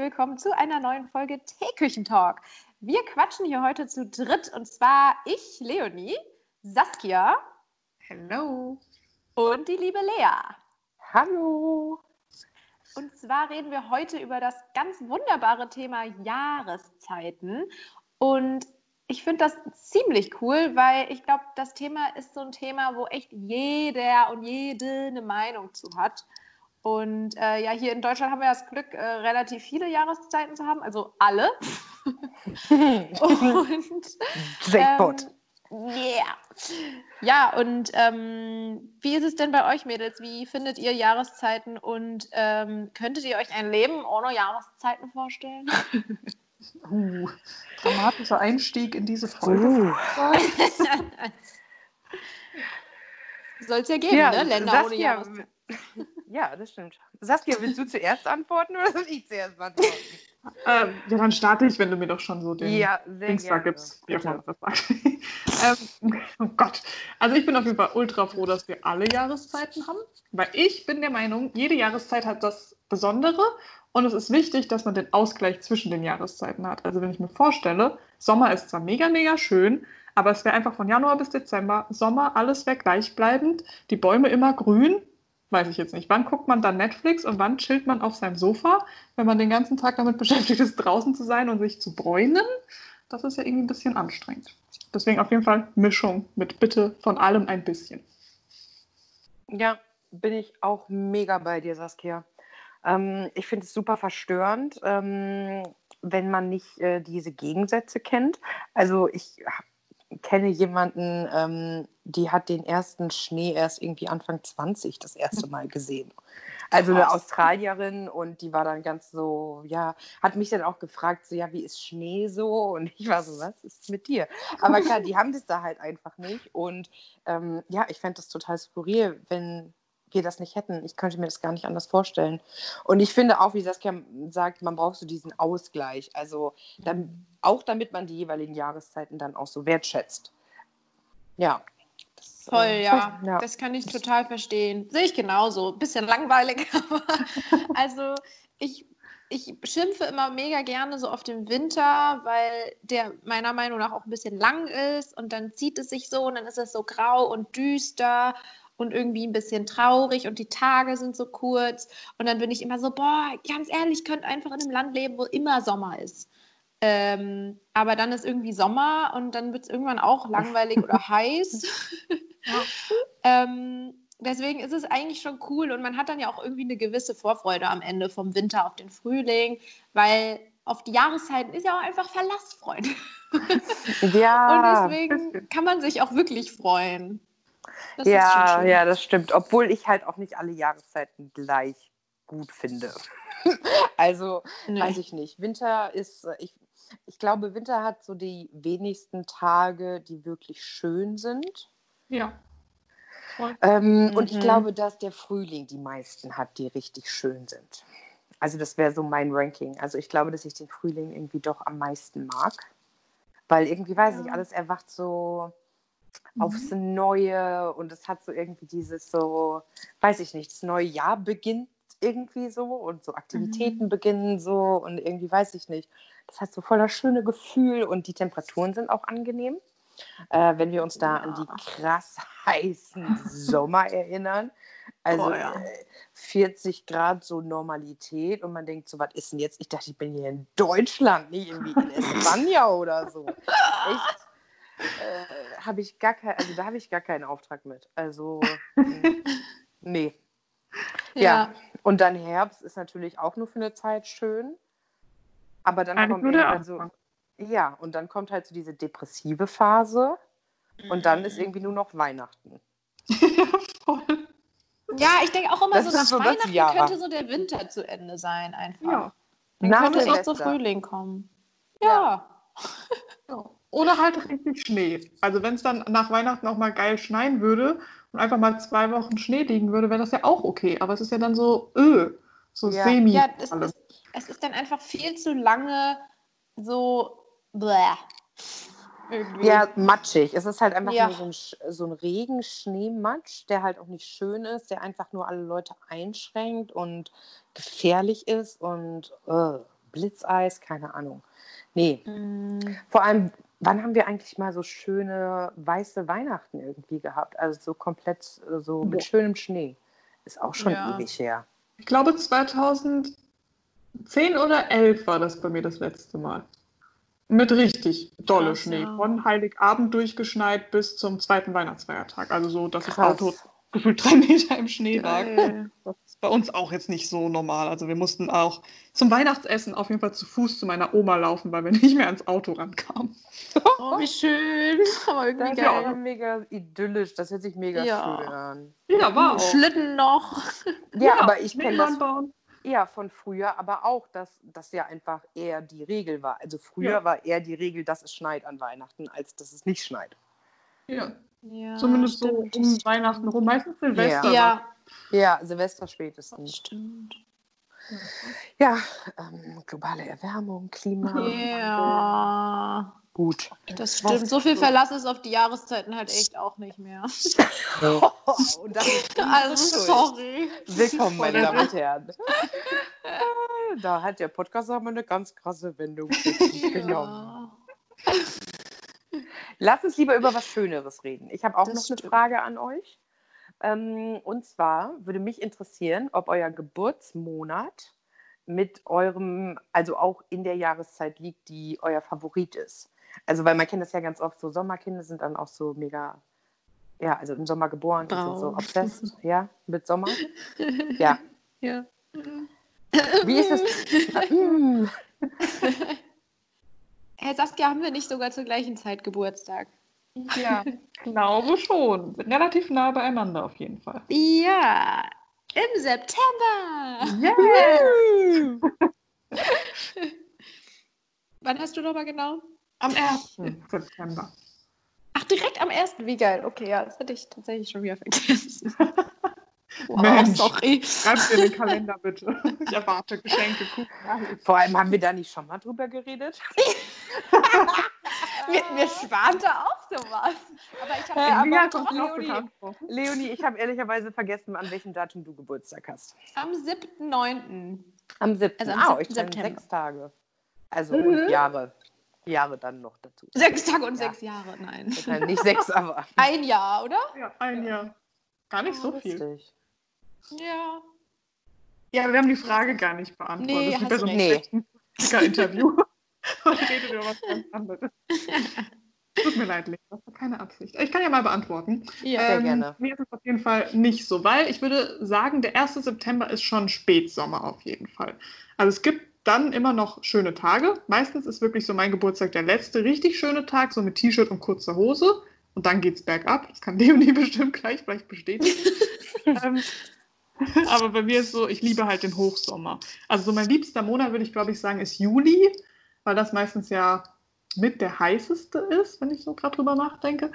willkommen zu einer neuen Folge Teeküchentalk. Wir quatschen hier heute zu dritt und zwar ich, Leonie, Saskia. Hallo. Und die liebe Lea. Hallo. Und zwar reden wir heute über das ganz wunderbare Thema Jahreszeiten. Und ich finde das ziemlich cool, weil ich glaube, das Thema ist so ein Thema, wo echt jeder und jede eine Meinung zu hat. Und äh, ja, hier in Deutschland haben wir das Glück, äh, relativ viele Jahreszeiten zu haben, also alle. und, Jackpot. Ähm, yeah. Ja, und ähm, wie ist es denn bei euch, Mädels? Wie findet ihr Jahreszeiten und ähm, könntet ihr euch ein Leben ohne Jahreszeiten vorstellen? uh, dramatischer Einstieg in diese Folge. Uh. Soll es ja geben, ja, ne? Länder ohne Jahreszeiten. Ja, das stimmt. Saskia, willst du zuerst antworten oder soll ich zuerst antworten? Ähm, ja, dann starte ich, wenn du mir doch schon so den ja, Dings da gibst. Wie auch immer das sagt. ähm, oh Gott. Also ich bin auf jeden Fall ultra froh, dass wir alle Jahreszeiten haben, weil ich bin der Meinung, jede Jahreszeit hat das Besondere und es ist wichtig, dass man den Ausgleich zwischen den Jahreszeiten hat. Also wenn ich mir vorstelle, Sommer ist zwar mega, mega schön, aber es wäre einfach von Januar bis Dezember Sommer, alles wäre gleichbleibend, die Bäume immer grün weiß ich jetzt nicht. Wann guckt man dann Netflix und wann chillt man auf seinem Sofa, wenn man den ganzen Tag damit beschäftigt ist, draußen zu sein und sich zu bräunen? Das ist ja irgendwie ein bisschen anstrengend. Deswegen auf jeden Fall Mischung mit bitte von allem ein bisschen. Ja, bin ich auch mega bei dir, Saskia. Ähm, ich finde es super verstörend, ähm, wenn man nicht äh, diese Gegensätze kennt. Also ich kenne jemanden, ähm, die hat den ersten Schnee erst irgendwie Anfang 20 das erste Mal gesehen. Also eine Australierin und die war dann ganz so, ja, hat mich dann auch gefragt, so, ja, wie ist Schnee so? Und ich war so, was ist mit dir? Aber klar, die haben das da halt einfach nicht. Und ähm, ja, ich fände das total skurril, wenn wir das nicht hätten. Ich könnte mir das gar nicht anders vorstellen. Und ich finde auch, wie Saskia sagt, man braucht so diesen Ausgleich. Also dann, auch damit man die jeweiligen Jahreszeiten dann auch so wertschätzt. Ja. Das, Voll, äh, ja. ja. Das kann ich total verstehen. Sehe ich genauso. Bisschen langweilig, aber also ich ich schimpfe immer mega gerne so auf den Winter, weil der meiner Meinung nach auch ein bisschen lang ist und dann zieht es sich so und dann ist es so grau und düster und irgendwie ein bisschen traurig und die Tage sind so kurz. Und dann bin ich immer so, boah, ganz ehrlich, ich könnte einfach in einem Land leben, wo immer Sommer ist. Ähm, aber dann ist irgendwie Sommer und dann wird es irgendwann auch langweilig oder heiß. ähm, deswegen ist es eigentlich schon cool und man hat dann ja auch irgendwie eine gewisse Vorfreude am Ende vom Winter auf den Frühling, weil auf die Jahreszeiten ist ja auch einfach Verlassfreude. Ja. und deswegen kann man sich auch wirklich freuen. Das ja, ja, das stimmt. Obwohl ich halt auch nicht alle Jahreszeiten gleich gut finde. also, nee. weiß ich nicht. Winter ist, äh, ich, ich glaube, Winter hat so die wenigsten Tage, die wirklich schön sind. Ja. Ähm, mhm. Und ich mhm. glaube, dass der Frühling die meisten hat, die richtig schön sind. Also das wäre so mein Ranking. Also ich glaube, dass ich den Frühling irgendwie doch am meisten mag. Weil irgendwie, weiß ja. ich, alles erwacht so mhm. aufs Neue und es hat so irgendwie dieses so, weiß ich nicht, das neue Jahr beginnt irgendwie so und so Aktivitäten mhm. beginnen so und irgendwie weiß ich nicht. Das hat so voll das schöne Gefühl und die Temperaturen sind auch angenehm. Äh, wenn wir uns da ja. an die krass heißen Sommer erinnern. Also oh, ja. 40 Grad so Normalität und man denkt so, was ist denn jetzt? Ich dachte, ich bin hier in Deutschland, nicht irgendwie in Espanja oder so. Echt äh, habe ich gar kein, also da habe ich gar keinen Auftrag mit. Also nee. Ja. ja. Und dann Herbst ist natürlich auch nur für eine Zeit schön. Aber dann Eigentlich kommt halt so, ja, und dann kommt halt so diese depressive Phase und dann ist irgendwie nur noch Weihnachten. ja, voll. Ja, ich denke auch immer das so, dass Weihnachten könnte so der Winter zu Ende sein einfach. Ja. Dann Nach könnte es auch zu Frühling kommen. Ja. ja. Oder halt richtig Schnee. Also wenn es dann nach Weihnachten auch mal geil schneien würde und einfach mal zwei Wochen Schnee liegen würde, wäre das ja auch okay. Aber es ist ja dann so, öh, so ja. semi. Ja, es ist, es ist dann einfach viel zu lange so, bleh. Irgendwie. Ja, matschig. Es ist halt einfach ja. nur so ein, so ein Regenschneematsch, der halt auch nicht schön ist, der einfach nur alle Leute einschränkt und gefährlich ist und uh, Blitzeis, keine Ahnung. Nee. Mm. Vor allem, wann haben wir eigentlich mal so schöne weiße Weihnachten irgendwie gehabt? Also so komplett äh, so mit schönem Schnee. Ist auch schon ja. ewig her. Ich glaube 2010 oder 11 war das bei mir das letzte Mal. Mit richtig dolle Krass, Schnee. Ja. Von Heiligabend durchgeschneit bis zum zweiten Weihnachtsfeiertag. Also so, dass Krass. das Auto gefühlt drei Meter im Schnee lag. Das ist bei uns auch jetzt nicht so normal. Also wir mussten auch zum Weihnachtsessen auf jeden Fall zu Fuß zu meiner Oma laufen, weil wir nicht mehr ans Auto rankamen. Oh, wie schön. Aber irgendwie das ist ja mega idyllisch. Das hört sich mega ja. schön an. Ja, war auch. Schlitten noch. Ja, ja aber ich kenne das. Bauen eher von früher, aber auch, dass das ja einfach eher die Regel war. Also früher ja. war eher die Regel, dass es schneit an Weihnachten, als dass es nicht schneit. Ja. Ja Zumindest stimmt. so um Weihnachten rum. Meistens Silvester. Ja, ja. Silvester spätestens. Stimmt. Ja, ähm, globale Erwärmung, Klima. Ja. Gut. Das stimmt. So viel Verlass ist auf die Jahreszeiten halt echt auch nicht mehr. oh, also, sorry. Willkommen, meine Damen und Herren. da hat der Podcast aber eine ganz krasse Wendung genommen. Lass uns lieber über was Schöneres reden. Ich habe auch das noch stimmt. eine Frage an euch. Ähm, und zwar würde mich interessieren, ob euer Geburtsmonat mit eurem, also auch in der Jahreszeit liegt, die euer Favorit ist. Also, weil man kennt das ja ganz oft, so Sommerkinder sind dann auch so mega, ja, also im Sommer geboren, die sind so obsessed, ja, mit Sommer. Ja. Ja. Wie ist es? Herr Saskia, haben wir nicht sogar zur gleichen Zeit Geburtstag? Ja, glaube schon. Relativ nah beieinander auf jeden Fall. Ja, im September. Yeah. Wann hast du nochmal genau? Am 1. September. Ach, direkt am 1. Wie geil. Okay, ja, das hatte ich tatsächlich schon wieder vergessen. wow, Mensch, sorry. Schreib dir den Kalender bitte. Ich erwarte Geschenke. Vor allem haben wir da nicht schon mal drüber geredet. mir, mir schwante auch sowas. Aber ich habe ja, aber Leonie, Leonie, ich habe ehrlicherweise vergessen, an welchem Datum du Geburtstag hast. Am 7.9. Am 7. Also am oh, ich September. sechs Tage. Also mhm. und Jahre. Jahre dann noch dazu. Sechs Tage und ja. sechs Jahre, nein. Nicht sechs, aber. Ein Jahr, oder? Ja, ein Jahr. Gar nicht oh, so viel. Ja. Ja, wir haben die Frage gar nicht beantwortet. Nee, das ist so ein nee. Interview. Und redet über was ganz anderes. Tut mir leid, Lea, das war keine Absicht. Ich kann ja mal beantworten. Ja, sehr ähm, gerne. Mir ist es auf jeden Fall nicht so, weil ich würde sagen, der 1. September ist schon Spätsommer auf jeden Fall. Also es gibt dann immer noch schöne Tage. Meistens ist wirklich so mein Geburtstag der letzte richtig schöne Tag, so mit T-Shirt und kurzer Hose. Und dann geht es bergab. Das kann Leonie bestimmt gleich vielleicht bestätigen. ähm, aber bei mir ist so, ich liebe halt den Hochsommer. Also so mein liebster Monat, würde ich glaube ich sagen, ist Juli, weil das meistens ja mit der heißeste ist, wenn ich so gerade drüber nachdenke.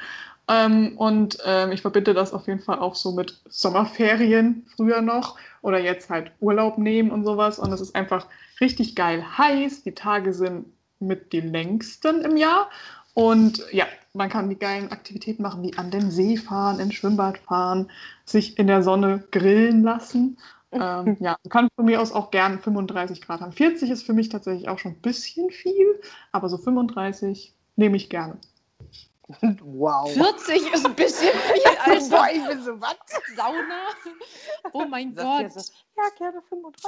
Ähm, und ähm, ich verbinde das auf jeden Fall auch so mit Sommerferien früher noch oder jetzt halt Urlaub nehmen und sowas. Und es ist einfach richtig geil heiß. Die Tage sind mit die längsten im Jahr. Und ja, man kann die geilen Aktivitäten machen, wie an den See fahren, ins Schwimmbad fahren, sich in der Sonne grillen lassen. Ähm, ja, kann von mir aus auch gern 35 Grad haben. 40 ist für mich tatsächlich auch schon ein bisschen viel, aber so 35 nehme ich gerne. Wow. 40 ist ein bisschen viel, Alter. Boah, ich bin so, was? Sauna? Oh mein Gott. So, ja, gerne 35.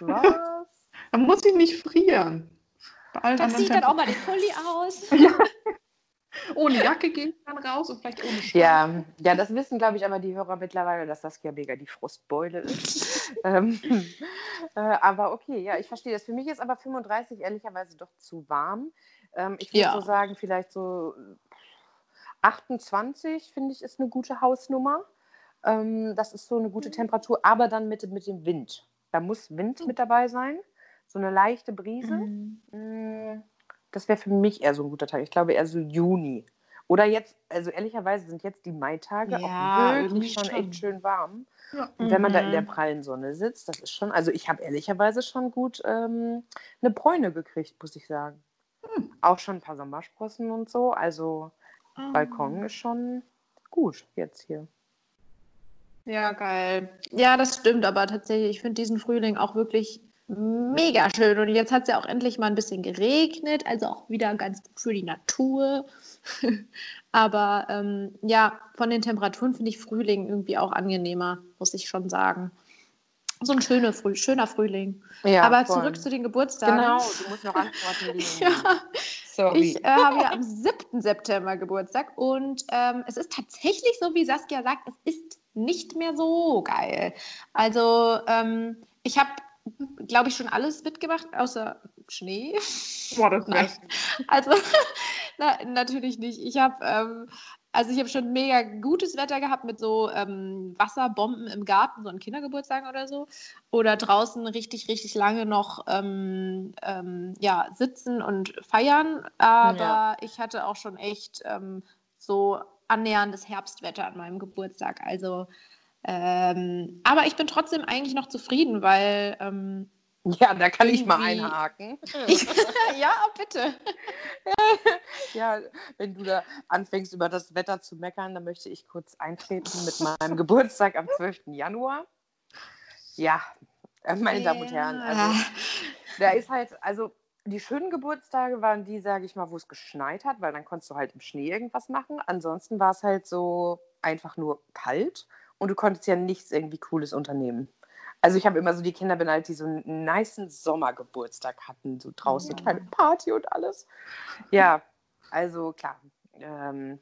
Was? Dann muss ich nicht frieren. Dann zieht dann auch mal den Pulli aus. Ja. Ohne Jacke gehe ich dann raus und vielleicht ohne Schuhe. Ja, ja, das wissen, glaube ich, aber die Hörer mittlerweile, dass das ja mega die Frustbeule ist. ähm, äh, aber okay, ja, ich verstehe das. Für mich ist aber 35 ehrlicherweise doch zu warm. Ähm, ich würde ja. so sagen, vielleicht so 28, finde ich, ist eine gute Hausnummer. Ähm, das ist so eine gute mhm. Temperatur, aber dann mit, mit dem Wind. Da muss Wind mit dabei sein so eine leichte Brise. Mhm. Das wäre für mich eher so ein guter Tag. Ich glaube eher so Juni. Oder jetzt, also ehrlicherweise sind jetzt die Maitage ja, auch wirklich schon, echt schön warm. Ja. Und wenn man da in der mhm. prallen Sonne sitzt, das ist schon, also ich habe ehrlicherweise schon gut ähm, eine Bräune gekriegt, muss ich sagen. Hm, auch schon ein paar Sommersprossen und so. Also oh. Balkon ist schon gut jetzt hier. Ja, geil. Ja, das stimmt, aber tatsächlich, ich finde diesen Frühling auch wirklich mega schön. Und jetzt hat es ja auch endlich mal ein bisschen geregnet, also auch wieder ganz gut für die Natur. aber ähm, ja, von den Temperaturen finde ich Frühling irgendwie auch angenehmer, muss ich schon sagen. So ein schöner, Früh schöner Frühling. Ja, Aber voll. zurück zu den Geburtstagen. Genau, du musst noch antworten. ja. Sorry. Ich äh, habe ja am 7. September Geburtstag und ähm, es ist tatsächlich so, wie Saskia sagt, es ist nicht mehr so geil. Also ähm, ich habe, glaube ich, schon alles mitgemacht, außer Schnee. Boah, das ist Also na, natürlich nicht. Ich habe ähm, also ich habe schon mega gutes Wetter gehabt mit so ähm, Wasserbomben im Garten, so ein Kindergeburtstag oder so. Oder draußen richtig, richtig lange noch ähm, ähm, ja, sitzen und feiern. Aber ja. ich hatte auch schon echt ähm, so annäherndes Herbstwetter an meinem Geburtstag. Also, ähm, aber ich bin trotzdem eigentlich noch zufrieden, weil ähm, ja, da kann ich mal einhaken. ja, bitte. ja, wenn du da anfängst, über das Wetter zu meckern, dann möchte ich kurz eintreten mit meinem Geburtstag am 12. Januar. Ja, äh, meine. Damen und Herren, also da ist halt, also die schönen Geburtstage waren die, sage ich mal, wo es geschneit hat, weil dann konntest du halt im Schnee irgendwas machen. Ansonsten war es halt so einfach nur kalt und du konntest ja nichts irgendwie Cooles unternehmen. Also ich habe immer so die Kinder beneidet, die so einen niceen Sommergeburtstag hatten, so draußen, ja. kleine Party und alles. Ja, also klar, ähm,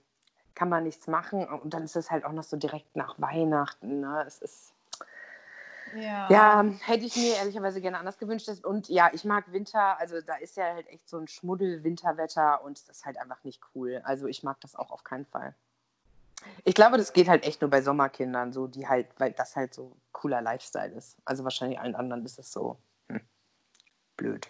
kann man nichts machen. Und dann ist es halt auch noch so direkt nach Weihnachten. Ne? Es ist ja. ja. hätte ich mir ehrlicherweise gerne anders gewünscht. Und ja, ich mag Winter, also da ist ja halt echt so ein Schmuddel-Winterwetter und das ist halt einfach nicht cool. Also ich mag das auch auf keinen Fall. Ich glaube, das geht halt echt nur bei Sommerkindern so, die halt, weil das halt so cooler Lifestyle ist. Also wahrscheinlich allen anderen ist es so hm, blöd.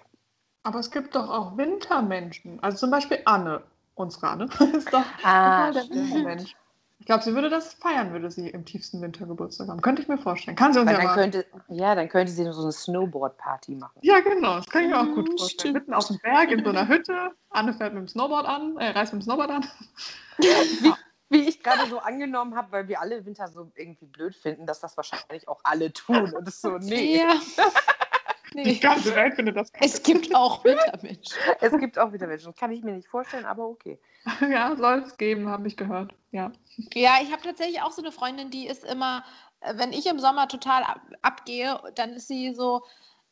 Aber es gibt doch auch Wintermenschen. Also zum Beispiel Anne, unsere Anne, ist doch ah, der Wintermensch. Ich glaube, sie würde das feiern, würde sie im tiefsten Winter Geburtstag haben. Könnte ich mir vorstellen. Kann sie uns ja dann könnte, Ja, dann könnte sie so eine Snowboard-Party machen. Ja, genau. Das kann ich mir auch gut vorstellen. Stimmt. Mitten auf dem Berg in so einer Hütte. Anne fährt mit dem Snowboard an, äh, reist mit dem Snowboard an. Wie, wie ich gerade so angenommen habe, weil wir alle Winter so irgendwie blöd finden, dass das wahrscheinlich auch alle tun. Und es so, nee. Ja. nee. Die ganze Welt findet das. Es gibt auch Wintermenschen. es gibt auch Wintermenschen. Kann ich mir nicht vorstellen, aber okay. Ja, soll es geben, habe ich gehört. Ja, ja ich habe tatsächlich auch so eine Freundin, die ist immer, äh, wenn ich im Sommer total ab, abgehe, dann ist sie so,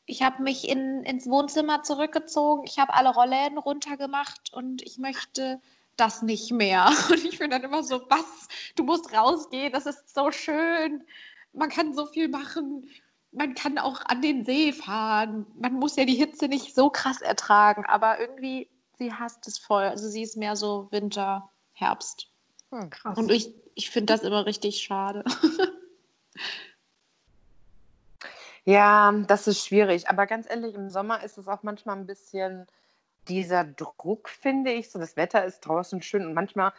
ich habe mich in, ins Wohnzimmer zurückgezogen, ich habe alle Rollläden runtergemacht und ich möchte das nicht mehr. Und ich bin dann immer so, was? Du musst rausgehen, das ist so schön. Man kann so viel machen. Man kann auch an den See fahren. Man muss ja die Hitze nicht so krass ertragen, aber irgendwie, sie hasst es voll. Also sie ist mehr so Winter, Herbst. Hm, krass. Und ich, ich finde das immer richtig schade. ja, das ist schwierig. Aber ganz ehrlich, im Sommer ist es auch manchmal ein bisschen dieser Druck, finde ich, so das Wetter ist draußen schön und manchmal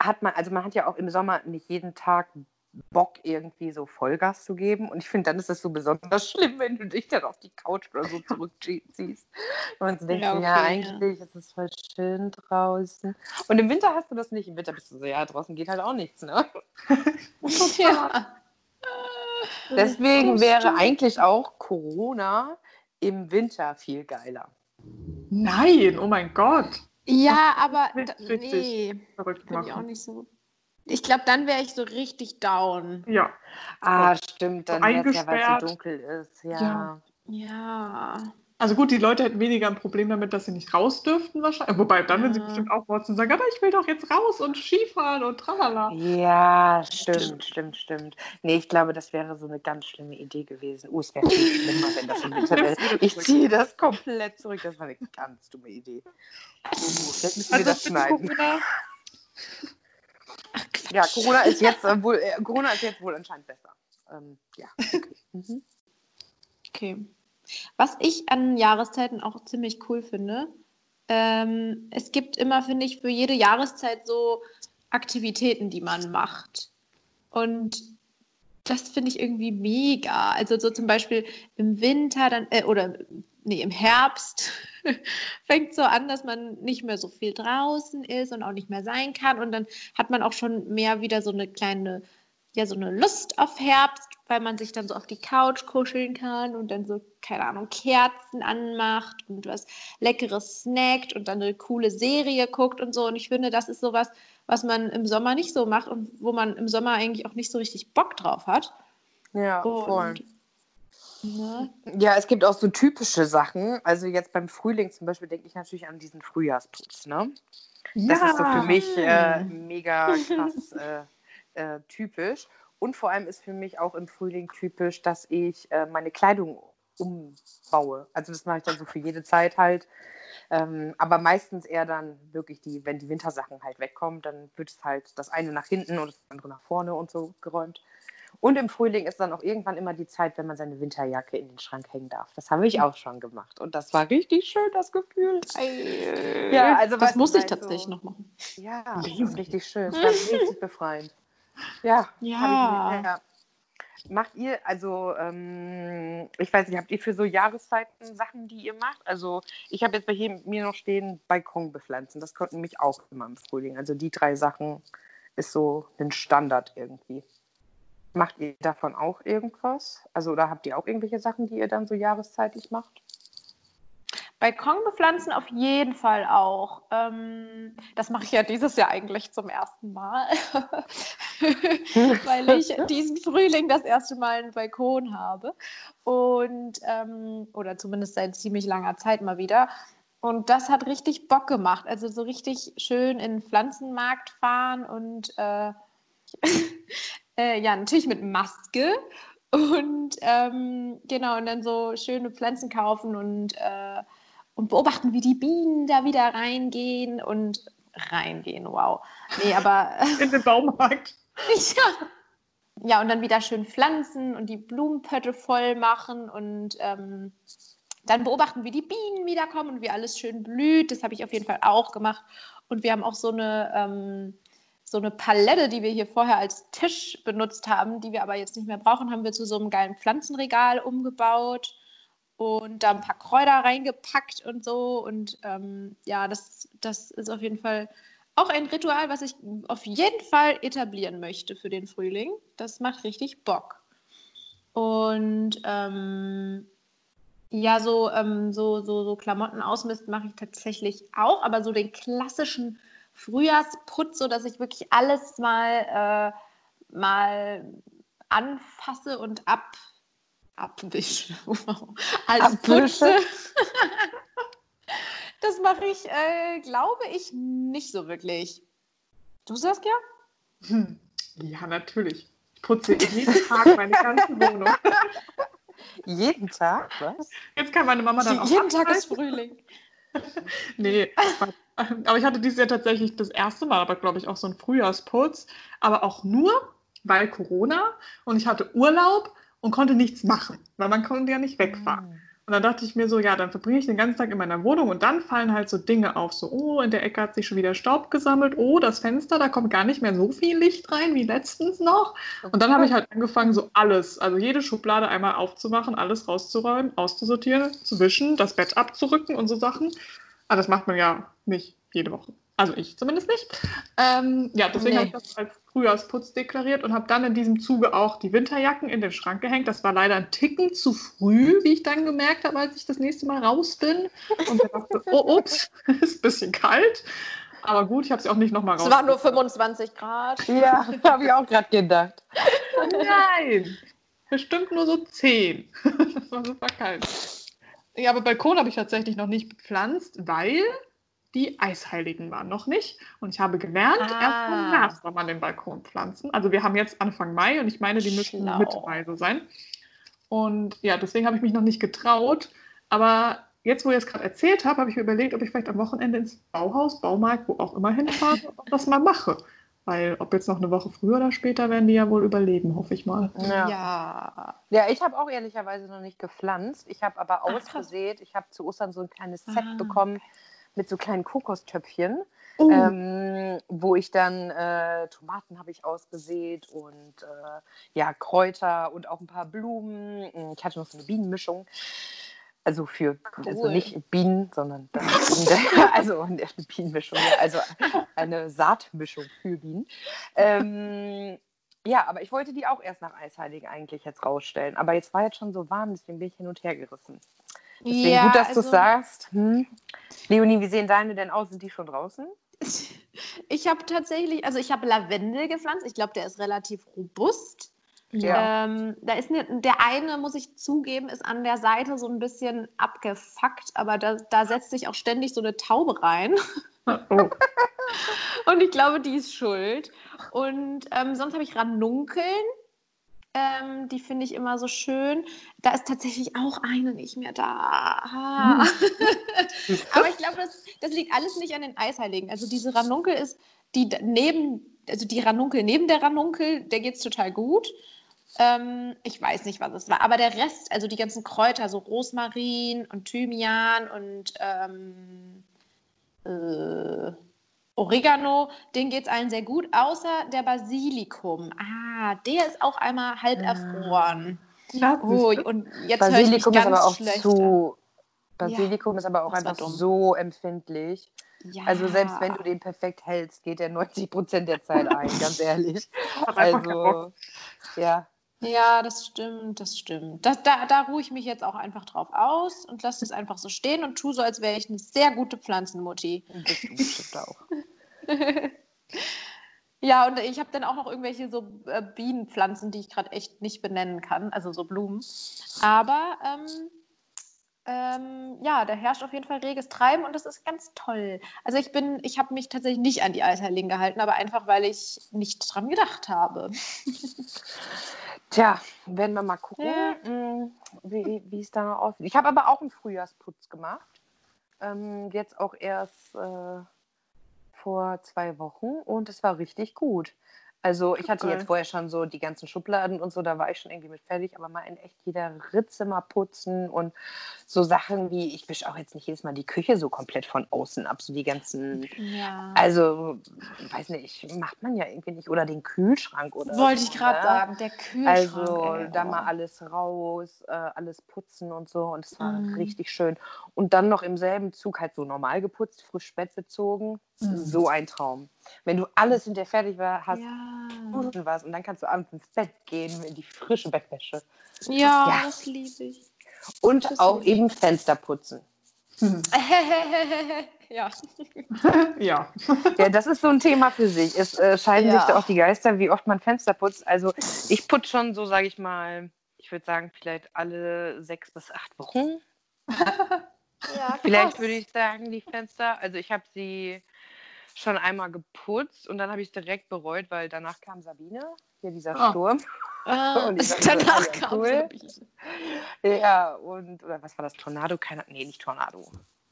hat man, also man hat ja auch im Sommer nicht jeden Tag Bock, irgendwie so Vollgas zu geben. Und ich finde, dann ist es so besonders schlimm, wenn du dich dann auf die Couch oder so zurückziehst. Und so denkst, ja, okay, ja, eigentlich ja. ist es voll schön draußen. Und im Winter hast du das nicht. Im Winter bist du so, ja, draußen geht halt auch nichts, ne? ja. Deswegen wäre eigentlich auch Corona im Winter viel geiler. Nein, oh mein Gott. Ja, aber nee, verrückt bin ich auch nicht so. Ich glaube, dann wäre ich so richtig down. Ja. Ah, stimmt, dann wäre es ja, weil es so dunkel ist. Ja. Ja. ja. Also gut, die Leute hätten weniger ein Problem damit, dass sie nicht raus dürften wahrscheinlich. Wobei, dann würden sie bestimmt auch und sagen, aber ich will doch jetzt raus und Skifahren und tralala. Ja, stimmt, stimmt, stimmt. Nee, ich glaube, das wäre so eine ganz schlimme Idee gewesen. Oh, es wäre viel schlimmer, wenn das im Winter wäre. Ich ziehe das komplett zurück. Das war eine ganz dumme Idee. Oh, vielleicht müssen wir also das schneiden. Corona. Ja, Corona ist jetzt äh, wohl, äh, Corona ist jetzt wohl anscheinend besser. Ähm, ja. Okay. Mhm. okay. Was ich an Jahreszeiten auch ziemlich cool finde, ähm, es gibt immer, finde ich, für jede Jahreszeit so Aktivitäten, die man macht. Und das finde ich irgendwie mega. Also so zum Beispiel im Winter dann, äh, oder nee, im Herbst fängt so an, dass man nicht mehr so viel draußen ist und auch nicht mehr sein kann. Und dann hat man auch schon mehr wieder so eine kleine, ja, so eine Lust auf Herbst, weil man sich dann so auf die Couch kuscheln kann und dann so, keine Ahnung, Kerzen anmacht und was Leckeres snackt und dann eine coole Serie guckt und so. Und ich finde, das ist sowas, was man im Sommer nicht so macht und wo man im Sommer eigentlich auch nicht so richtig Bock drauf hat. Ja, und, voll. Ne? Ja, es gibt auch so typische Sachen. Also jetzt beim Frühling zum Beispiel denke ich natürlich an diesen Frühjahrsputz. Ne? Ja. Das ist so für mich äh, mega krass äh, äh, typisch. Und vor allem ist für mich auch im Frühling typisch, dass ich äh, meine Kleidung umbaue. Also das mache ich dann so für jede Zeit halt. Ähm, aber meistens eher dann wirklich die, wenn die Wintersachen halt wegkommen, dann wird es halt das eine nach hinten und das andere nach vorne und so geräumt. Und im Frühling ist dann auch irgendwann immer die Zeit, wenn man seine Winterjacke in den Schrank hängen darf. Das habe ich auch schon gemacht. Und das war richtig schön, das Gefühl. Ja, also das muss ich tatsächlich so, noch machen. Ja, das ist richtig schön. Das war richtig befreiend. Ja, ja. Macht ihr, also ähm, ich weiß nicht, habt ihr für so Jahreszeiten Sachen, die ihr macht? Also ich habe jetzt bei hier, mir noch stehen Balkon bepflanzen. Das konnten mich auch immer im Frühling. Also die drei Sachen ist so ein Standard irgendwie. Macht ihr davon auch irgendwas? Also, oder habt ihr auch irgendwelche Sachen, die ihr dann so jahreszeitlich macht? Balkon bepflanzen auf jeden Fall auch. Ähm, das mache ich ja dieses Jahr eigentlich zum ersten Mal, weil ich diesen Frühling das erste Mal einen Balkon habe. Und, ähm, oder zumindest seit ziemlich langer Zeit mal wieder. Und das hat richtig Bock gemacht. Also so richtig schön in den Pflanzenmarkt fahren und äh, äh, ja, natürlich mit Maske und ähm, genau, und dann so schöne Pflanzen kaufen und, äh, und beobachten, wie die Bienen da wieder reingehen und reingehen, wow. Nee, aber. In den Baumarkt. ja. Ja, und dann wieder schön pflanzen und die Blumenpötte voll machen und ähm, dann beobachten, wie die Bienen wiederkommen und wie alles schön blüht. Das habe ich auf jeden Fall auch gemacht. Und wir haben auch so eine, ähm, so eine Palette, die wir hier vorher als Tisch benutzt haben, die wir aber jetzt nicht mehr brauchen, haben wir zu so einem geilen Pflanzenregal umgebaut und da ein paar Kräuter reingepackt und so. Und ähm, ja, das, das ist auf jeden Fall auch ein Ritual, was ich auf jeden Fall etablieren möchte für den Frühling. Das macht richtig Bock. Und ähm, ja, so, ähm, so, so, so Klamotten ausmisten mache ich tatsächlich auch, aber so den klassischen Frühjahrsputz, so dass ich wirklich alles mal, äh, mal anfasse und ab, abwische. also putze. das mache ich, äh, glaube ich, nicht so wirklich. Du sagst ja? Hm. Ja, natürlich. Ich putze jeden Tag meine ganze Wohnung. jeden Tag? Was? Jetzt kann meine Mama dann auch Jeden Tag ist Frühling. nee, aber ich hatte dieses Jahr tatsächlich das erste Mal, aber glaube ich auch so einen Frühjahrsputz, aber auch nur weil Corona und ich hatte Urlaub und konnte nichts machen, weil man konnte ja nicht wegfahren. Und dann dachte ich mir so, ja, dann verbringe ich den ganzen Tag in meiner Wohnung und dann fallen halt so Dinge auf, so, oh, in der Ecke hat sich schon wieder Staub gesammelt, oh, das Fenster, da kommt gar nicht mehr so viel Licht rein wie letztens noch. Und dann habe ich halt angefangen, so alles, also jede Schublade einmal aufzumachen, alles rauszuräumen, auszusortieren, zu wischen, das Bett abzurücken und so Sachen. Aber das macht man ja nicht jede Woche. Also ich zumindest nicht. Ähm, ja, deswegen nee. habe ich das als Frühjahrsputz deklariert und habe dann in diesem Zuge auch die Winterjacken in den Schrank gehängt. Das war leider ein Ticken zu früh, wie ich dann gemerkt habe, als ich das nächste Mal raus bin. Und ich dachte, oh, ups, ist ein bisschen kalt. Aber gut, ich habe sie auch nicht nochmal raus. Es waren nur 25 Grad. Ja, habe ich auch gerade gedacht. Nein, bestimmt nur so 10. das war super kalt. Ja, aber Balkon habe ich tatsächlich noch nicht bepflanzt, weil die Eisheiligen waren noch nicht. Und ich habe gelernt, ah. erst im März soll man den Balkon pflanzen. Also wir haben jetzt Anfang Mai und ich meine, die müssen Schlau. Mitte Mai so sein. Und ja, deswegen habe ich mich noch nicht getraut. Aber jetzt, wo ich es gerade erzählt habe, habe ich mir überlegt, ob ich vielleicht am Wochenende ins Bauhaus, Baumarkt, wo auch immer hinfahre und das mal mache. Weil ob jetzt noch eine Woche früher oder später, werden die ja wohl überleben, hoffe ich mal. Ja, ja. ja ich habe auch ehrlicherweise noch nicht gepflanzt. Ich habe aber ausgesät. Ich habe zu Ostern so ein kleines Set ah. bekommen mit so kleinen Kokostöpfchen, uh. ähm, wo ich dann äh, Tomaten habe ich ausgesät und äh, ja Kräuter und auch ein paar Blumen. Ich hatte noch so eine Bienenmischung. Also für also cool. also nicht Bienen, sondern also eine Bienenmischung, also eine Saatmischung für Bienen. Ähm, ja, aber ich wollte die auch erst nach Eisheiligen eigentlich jetzt rausstellen. Aber jetzt war jetzt schon so warm, deswegen bin ich hin und her gerissen. Deswegen ja, gut, dass also, du sagst. Hm. Leonie, wie sehen deine denn aus? Sind die schon draußen? Ich habe tatsächlich, also ich habe Lavendel gepflanzt. Ich glaube, der ist relativ robust. Ja. Ähm, da ist ne, der eine, muss ich zugeben, ist an der Seite so ein bisschen abgefuckt, aber da, da setzt sich auch ständig so eine Taube rein. Oh. Und ich glaube, die ist schuld. Und ähm, sonst habe ich Ranunkeln. Ähm, die finde ich immer so schön. Da ist tatsächlich auch eine nicht mehr da. Hm. Aber ich glaube, das, das liegt alles nicht an den Eisheiligen. Also diese Ranunkel ist die neben, also die Ranunkel neben der Ranunkel, der geht es total gut. Ähm, ich weiß nicht, was es war. Aber der Rest, also die ganzen Kräuter, so Rosmarin und Thymian und ähm, äh, Oregano, denen geht es allen sehr gut, außer der Basilikum. Ah, der ist auch einmal halb ah. erfroren. Ja, oh, und jetzt Basilikum ist aber auch schlecht. zu. Basilikum ja, ist aber auch einfach so empfindlich. Ja. Also selbst wenn du den perfekt hältst, geht der 90 Prozent der Zeit ein, ganz ehrlich. Also ja. Ja, das stimmt, das stimmt. Das, da, da ruhe ich mich jetzt auch einfach drauf aus und lasse es einfach so stehen und tue so, als wäre ich eine sehr gute Pflanzenmutti. Das stimmt auch. ja, und ich habe dann auch noch irgendwelche so äh, Bienenpflanzen, die ich gerade echt nicht benennen kann, also so Blumen. Aber ähm, ähm, ja, da herrscht auf jeden Fall reges Treiben und das ist ganz toll. Also ich bin, ich habe mich tatsächlich nicht an die Eisheiligen gehalten, aber einfach, weil ich nicht dran gedacht habe. Tja, werden wir mal gucken, ja. Mm, wie es da aussieht. Ich habe aber auch einen Frühjahrsputz gemacht. Ähm, jetzt auch erst äh, vor zwei Wochen und es war richtig gut. Also ich hatte jetzt vorher schon so die ganzen Schubladen und so, da war ich schon irgendwie mit fertig, aber mal in echt jeder Ritze mal putzen und so Sachen wie, ich wische auch jetzt nicht jedes Mal die Küche so komplett von außen ab, so die ganzen, ja. also weiß nicht, macht man ja irgendwie nicht, oder den Kühlschrank oder Wollte ich gerade ne? sagen, der Kühlschrank. Also ey, da mal alles raus, äh, alles putzen und so und es war mm. richtig schön. Und dann noch im selben Zug halt so normal geputzt, frisch Bett bezogen, mm. so ein Traum. Wenn du alles hinterher fertig war, hast, ja. und was und dann kannst du abends ins Bett gehen in die frische Bettwäsche. Ja, ja. das liebe ich. Und das auch eben Fenster putzen. Hm. ja. ja. Ja, das ist so ein Thema für sich. Es äh, scheiden ja. sich da auch die Geister, wie oft man Fenster putzt. Also ich putze schon so, sage ich mal, ich würde sagen, vielleicht alle sechs bis acht Wochen. ja, vielleicht würde ich sagen, die Fenster. Also ich habe sie schon einmal geputzt und dann habe ich es direkt bereut, weil danach kam Sabine, hier dieser oh. Sturm. Ah, und danach ja kam cool. Sabine. Ja, und, oder was war das, Tornado? Keine, nee, nicht Tornado.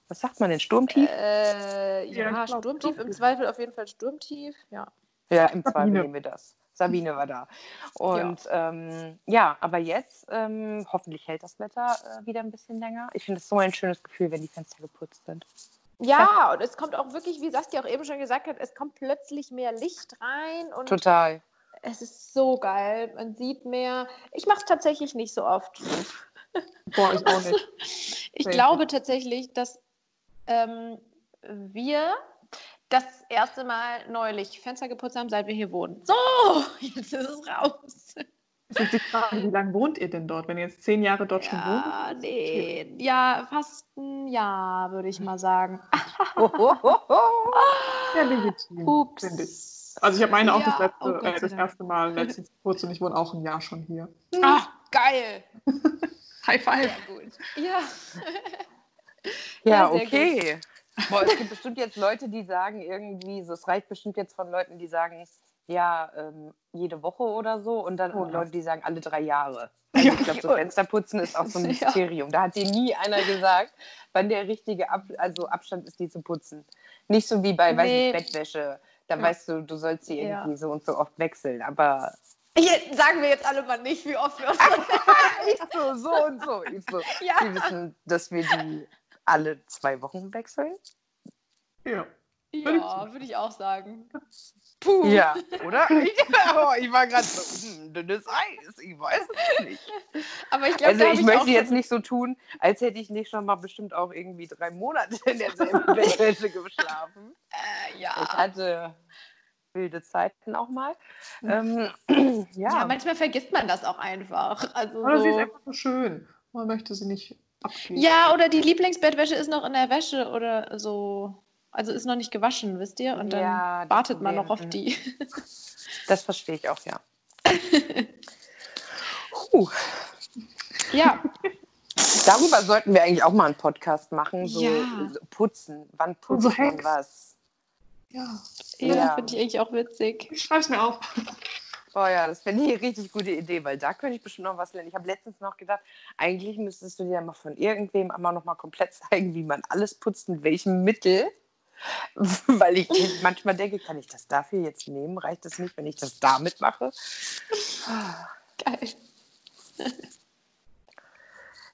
Was sagt man denn, Sturmtief? Äh, ja, ja Sturmtief, im Zweifel auf jeden Fall Sturmtief, ja. Ja, im Zweifel nehmen wir das. Sabine war da. Und ja, ähm, ja aber jetzt ähm, hoffentlich hält das Wetter äh, wieder ein bisschen länger. Ich finde es so ein schönes Gefühl, wenn die Fenster geputzt sind. Ja, und es kommt auch wirklich, wie Saskia auch eben schon gesagt hat, es kommt plötzlich mehr Licht rein. Und Total. Es ist so geil. Man sieht mehr. Ich mache es tatsächlich nicht so oft. Boah, ich auch nicht. ich glaube tatsächlich, dass ähm, wir das erste Mal neulich Fenster geputzt haben, seit wir hier wohnen. So, jetzt ist es raus. Es ist die Frage, wie lange wohnt ihr denn dort, wenn ihr jetzt zehn Jahre dort ja, schon wohnt? Nee, ja, fast ein Jahr, würde ich mal sagen. ja, legitim. Ups. Also ich habe meine ja, auch das, letzte, oh äh, das erste Mal letztens geputzt und ich wohne auch ein Jahr schon hier. Ach, geil. High five. Sehr gut. Ja. ja, okay. Boah, es gibt bestimmt jetzt Leute, die sagen irgendwie, so, es reicht bestimmt jetzt von Leuten, die sagen, ja, ähm, jede Woche oder so und dann oh, Leute, die sagen alle drei Jahre. Also ich glaube, so Fensterputzen ist auch so ein Mysterium. Ja. Da hat dir nie einer gesagt, wann der richtige Ab also Abstand ist, die zu putzen. Nicht so wie bei nee. weiß ich, Bettwäsche. Da ja. weißt du, du sollst sie irgendwie ja. so und so oft wechseln. Aber hier sagen wir jetzt alle mal nicht, wie oft wir uns. ich so, so und so. Ich so. Ja. Sie wissen, dass wir die alle zwei Wochen wechseln? Ja. Ja, würde ich auch sagen. Puh. Ja, oder? Ich, oh, ich war gerade so, hm, dünnes Eis, ich weiß es nicht. Aber ich glaube, also ich, ich möchte jetzt nicht so tun, als hätte ich nicht schon mal bestimmt auch irgendwie drei Monate in derselben Bettwäsche geschlafen. Äh, ja. Ich hatte wilde Zeiten auch mal. Ähm, ja. ja. manchmal vergisst man das auch einfach. Also Oder so. sie ist einfach so schön. Man möchte sie nicht abgeben. Ja, oder die Lieblingsbettwäsche ist noch in der Wäsche oder so. Also ist noch nicht gewaschen, wisst ihr? Und dann ja, wartet man noch auf die. Das verstehe ich auch, ja. Puh. Ja. Darüber sollten wir eigentlich auch mal einen Podcast machen. So, ja. so putzen. Wann putzt so man was? Ja, ja, ja. finde ich eigentlich auch witzig. Ich schreibe es mir auf. Oh ja, das finde ich eine richtig gute Idee, weil da könnte ich bestimmt noch was lernen. Ich habe letztens noch gedacht, eigentlich müsstest du dir mal von irgendwem einmal noch mal komplett zeigen, wie man alles putzt, mit welchem Mittel. Weil ich manchmal denke, kann ich das dafür jetzt nehmen? Reicht das nicht, wenn ich das damit mache? Geil.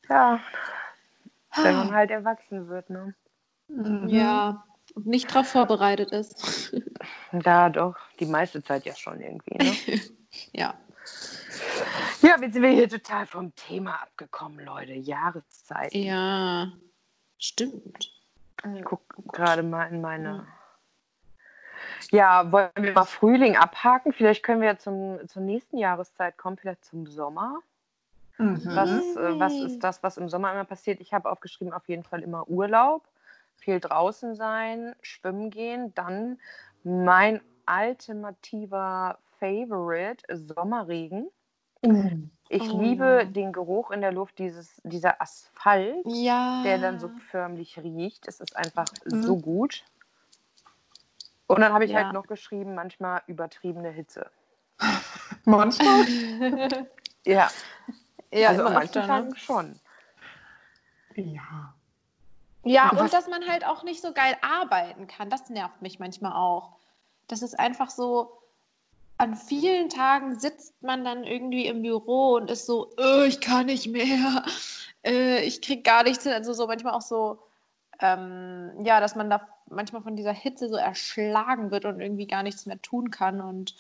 Ja, wenn man halt erwachsen wird, ne? Mhm. Ja, und nicht darauf vorbereitet ist. Ja, doch, die meiste Zeit ja schon irgendwie, ne? ja. Ja, jetzt sind wir hier total vom Thema abgekommen, Leute. Jahreszeit. Ja, stimmt. Ich gucke gerade mal in meine. Ja, wollen wir mal Frühling abhaken? Vielleicht können wir zum, zur nächsten Jahreszeit kommen, vielleicht zum Sommer. Mhm. Was, äh, was ist das, was im Sommer immer passiert? Ich habe aufgeschrieben, auf jeden Fall immer Urlaub, viel draußen sein, schwimmen gehen. Dann mein ultimativer Favorite, Sommerregen. Mhm. Ich oh. liebe den Geruch in der Luft, dieses, dieser Asphalt, ja. der dann so förmlich riecht. Es ist einfach mhm. so gut. Und dann habe ich ja. halt noch geschrieben, manchmal übertriebene Hitze. manchmal? ja. Ja, also manchmal ne? schon. Ja. Ja, und dass man halt auch nicht so geil arbeiten kann, das nervt mich manchmal auch. Das ist einfach so, an vielen Tagen sitzt man dann irgendwie im Büro und ist so, oh, ich kann nicht mehr, äh, ich krieg gar nichts hin. Also so manchmal auch so, ähm, ja, dass man da manchmal von dieser Hitze so erschlagen wird und irgendwie gar nichts mehr tun kann. Und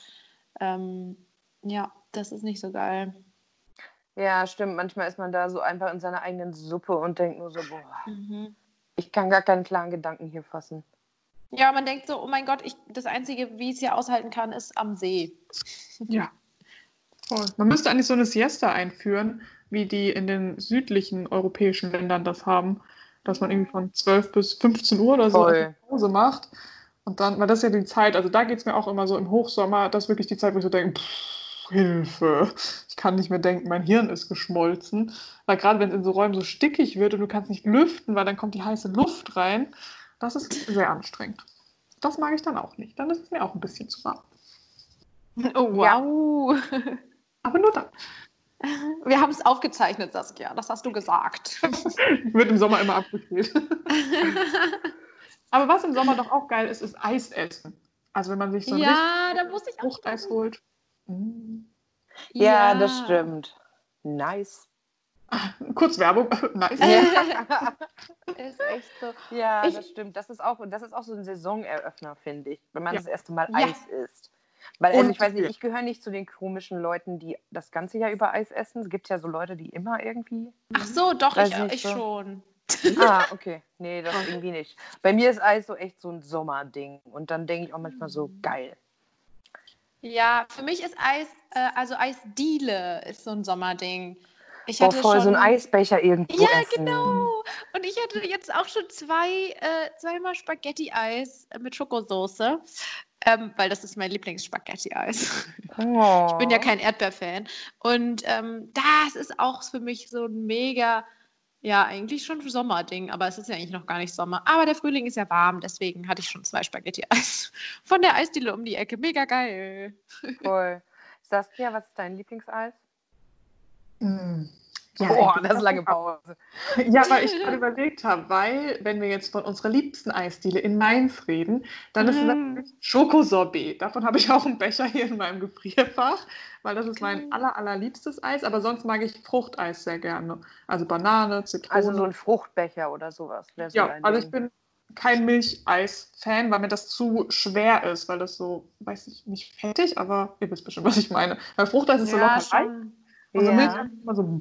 ähm, ja, das ist nicht so geil. Ja, stimmt. Manchmal ist man da so einfach in seiner eigenen Suppe und denkt nur so, boah, mhm. ich kann gar keinen klaren Gedanken hier fassen. Ja, man denkt so, oh mein Gott, ich, das Einzige, wie ich es hier aushalten kann, ist am See. Ja. Voll. Man müsste eigentlich so eine Siesta einführen, wie die in den südlichen europäischen Ländern das haben, dass man irgendwie von 12 bis 15 Uhr oder so Pause macht. Und dann, weil das ist ja die Zeit, also da geht es mir auch immer so im Hochsommer, das ist wirklich die Zeit, wo ich so denke, pff, Hilfe, ich kann nicht mehr denken, mein Hirn ist geschmolzen. Weil gerade wenn es in so Räumen so stickig wird und du kannst nicht lüften, weil dann kommt die heiße Luft rein, das ist sehr anstrengend. Das mag ich dann auch nicht. Dann ist es mir auch ein bisschen zu warm. Oh, wow. Ja. Aber nur dann. Wir haben es aufgezeichnet, Saskia. Das hast du gesagt. Wird im Sommer immer abgespielt. Aber was im Sommer doch auch geil ist, ist Eis essen. Also wenn man sich so ein ja, da muss ich auch Fruchteis holt. Mm. Ja, ja, das stimmt. Nice. Kurz Werbung. nice. ist echt so. Ja, ich, das stimmt. Das ist auch, das ist auch so ein Saisoneröffner, finde ich, wenn man ja. das erste Mal ja. Eis isst. Weil, also ich weiß nicht, ich gehöre nicht zu den komischen Leuten, die das ganze Jahr über Eis essen. Es gibt ja so Leute, die immer irgendwie. Ach so, doch, ich, ich so. schon. Ah, okay. Nee, das irgendwie nicht. Bei mir ist Eis so echt so ein Sommerding. Und dann denke ich auch manchmal so, mhm. geil. Ja, für mich ist Eis, äh, also Eisdiele ist so ein Sommerding. Ich hatte voll schon... so ein Eisbecher irgendwo Ja, essen. genau. Und ich hatte jetzt auch schon zwei, äh, zweimal Spaghetti-Eis mit Schokosoße. Ähm, weil das ist mein Lieblings-Spaghetti-Eis. Oh. Ich bin ja kein Erdbeer-Fan. Und ähm, das ist auch für mich so ein mega, ja, eigentlich schon Sommerding, aber es ist ja eigentlich noch gar nicht Sommer. Aber der Frühling ist ja warm, deswegen hatte ich schon zwei Spaghetti-Eis von der Eisdiele um die Ecke. Mega geil. Cool. Saskia, was ist dein Lieblingseis? Mm. Ja, Boah, das ist lange Pause. Ja, weil ich gerade überlegt habe, weil, wenn wir jetzt von unserer liebsten Eisdiele in Mainz reden, dann ist es mm. natürlich Schokosorbet. Davon habe ich auch einen Becher hier in meinem Gefrierfach, weil das ist mein aller, allerliebstes Eis. Aber sonst mag ich Fruchteis sehr gerne. Also Banane, Zitrone. Also so ein Fruchtbecher oder sowas. So ja, also ich bin kein Milcheis-Fan, weil mir das zu schwer ist, weil das so, weiß ich, nicht fettig, aber ihr wisst bestimmt, was ich meine. Weil Fruchteis ist ja, so locker leicht. Und so Milch ist immer so.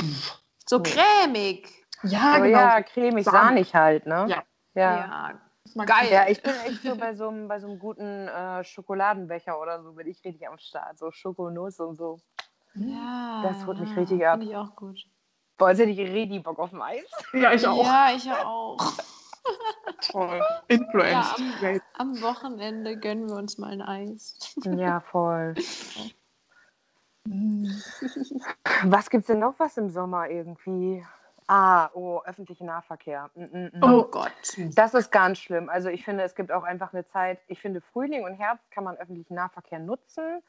So cremig. Ja, oh, genau. Ja, cremig, sahnig halt, ne? Ja. Ja. ja. Geil. Ja, ich bin echt so bei so einem, bei so einem guten äh, Schokoladenbecher oder so, bin ich richtig am Start. So Schokonuss und so. Ja. Das holt mich richtig ab. Finde ich auch gut. Boah, jetzt hätte ich richtig Bock auf ein Eis. Ja, ich auch. Ja, ich auch. Toll. Influencer. Ja, am, am, Wochenende gönnen wir uns mal ein Eis. Ja, voll. was gibt es denn noch was im Sommer irgendwie? Ah, oh, öffentlicher Nahverkehr. Mm, mm, mm. Oh Gott. Das ist ganz schlimm. Also ich finde, es gibt auch einfach eine Zeit, ich finde, Frühling und Herbst kann man öffentlichen Nahverkehr nutzen.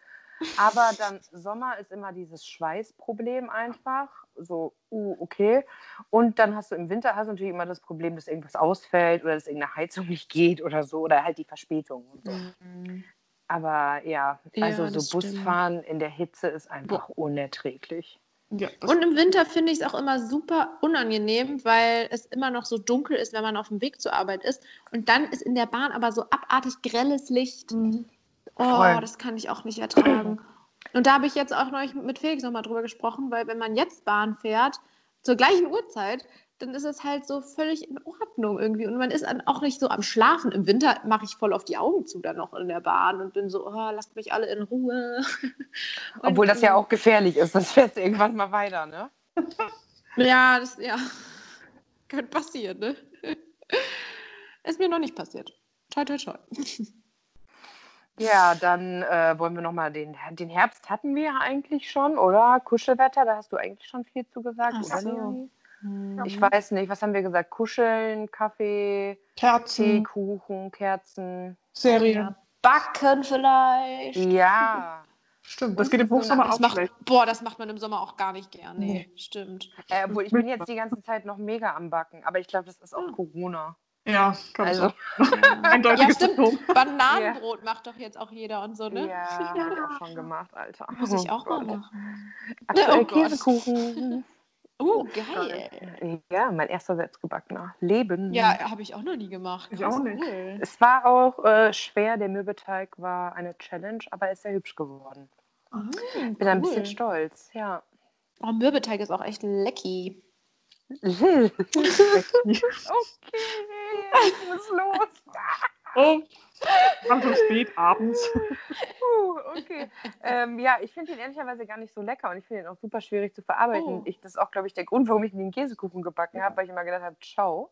Aber dann Sommer ist immer dieses Schweißproblem einfach. So, uh, okay. Und dann hast du im Winter hast du natürlich immer das Problem, dass irgendwas ausfällt oder dass irgendeine Heizung nicht geht oder so. Oder halt die Verspätung und so. Mhm. Aber ja, also ja, so Busfahren stimmt. in der Hitze ist einfach Boah. unerträglich. Ja, und im Winter finde ich es auch immer super unangenehm, weil es immer noch so dunkel ist, wenn man auf dem Weg zur Arbeit ist. Und dann ist in der Bahn aber so abartig grelles Licht. Mhm. Oh, Voll. das kann ich auch nicht ertragen. Und da habe ich jetzt auch neulich mit Felix nochmal drüber gesprochen, weil wenn man jetzt Bahn fährt, zur gleichen Uhrzeit, dann ist es halt so völlig in Ordnung irgendwie. Und man ist dann auch nicht so am Schlafen. Im Winter mache ich voll auf die Augen zu dann noch in der Bahn und bin so, oh, lasst mich alle in Ruhe. Obwohl das ja auch gefährlich ist, das fährst irgendwann mal weiter, ne? ja, das ja. Könnte passieren, ne? Ist mir noch nicht passiert. Toi, toi, toi. Ja, dann äh, wollen wir nochmal den, den Herbst hatten wir ja eigentlich schon, oder? Kuschelwetter, da hast du eigentlich schon viel zu gesagt, Ach oder? So. Hm. Ich weiß nicht, was haben wir gesagt? Kuscheln, Kaffee, Kerzen, Tee, Kuchen, Kerzen, Serien. Backen vielleicht. Ja. Stimmt, das geht im Hochsommer auch macht, schlecht. Boah, das macht man im Sommer auch gar nicht gern. Nee, nee. stimmt. Äh, obwohl, ich bin jetzt die ganze Zeit noch mega am Backen, aber ich glaube, das ist auch hm. Corona. Ja, kann also. Ja. Eindeutiges ja, stimmt. Bananenbrot ja. macht doch jetzt auch jeder und so, ne? Ja, ja. habe ich auch schon gemacht, Alter. Muss ich auch mal machen. Aktuell oh Käsekuchen. Oh, geil. Ja, mein erster selbstgebackener. Leben. Ja, habe ich auch noch nie gemacht. Ich auch nicht. Cool. Es war auch äh, schwer. Der Mürbeteig war eine Challenge, aber er ist sehr hübsch geworden. Oh, Bin cool. ein bisschen stolz, ja. Oh, Mürbeteig ist auch echt lecky. okay, ich muss los. Oh, Wann so spät abends. Uh, okay. Ähm, ja, ich finde ihn ehrlicherweise gar nicht so lecker und ich finde ihn auch super schwierig zu verarbeiten. Oh. Ich, das ist auch, glaube ich, der Grund, warum ich den Käsekuchen gebacken habe, weil ich immer gedacht habe, ciao.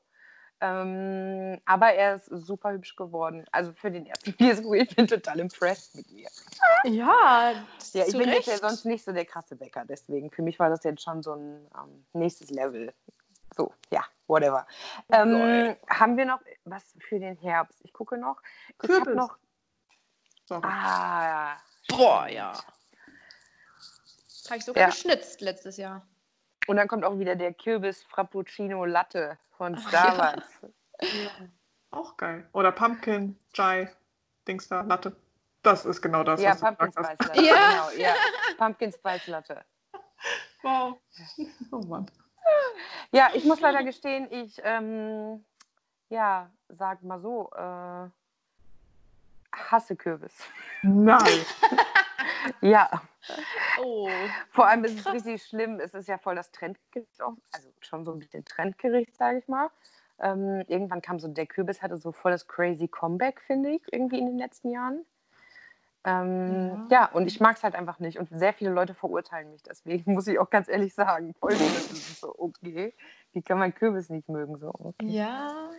Ähm, aber er ist super hübsch geworden. Also für den ersten Käsekuchen, ich bin total impressed mit mir. Ja, ja ich bin jetzt ja sonst nicht so der krasse Bäcker, deswegen für mich war das jetzt schon so ein ähm, nächstes Level. So, ja, whatever. Ähm, haben wir noch was für den Herbst? Ich gucke noch. Ich habe noch. Sorry. Ah, boah, ja. Habe ich sogar ja. geschnitzt letztes Jahr. Und dann kommt auch wieder der Kürbis Frappuccino Latte von Starbucks. Ja. ja. Auch geil. Oder Pumpkin Chai Dings da Latte. Das ist genau das. Ja, Pumpkin Spice Latte. Ja. Genau, ja. Pumpkin Spice Latte. Wow. Oh Mann. Ja, ich muss leider gestehen, ich, ähm, ja, sag mal so, äh, hasse Kürbis. Nein. ja. Oh. Vor allem ist es richtig schlimm. Es ist ja voll das Trendgericht, also schon so ein bisschen Trendgericht, sage ich mal. Ähm, irgendwann kam so der Kürbis, hatte so voll das crazy Comeback, finde ich, irgendwie in den letzten Jahren. Ähm, ja. ja. und ich mag es halt einfach nicht. Und sehr viele Leute verurteilen mich. Deswegen muss ich auch ganz ehrlich sagen, voll so, okay, wie kann man Kürbis nicht mögen? So, okay. Ja.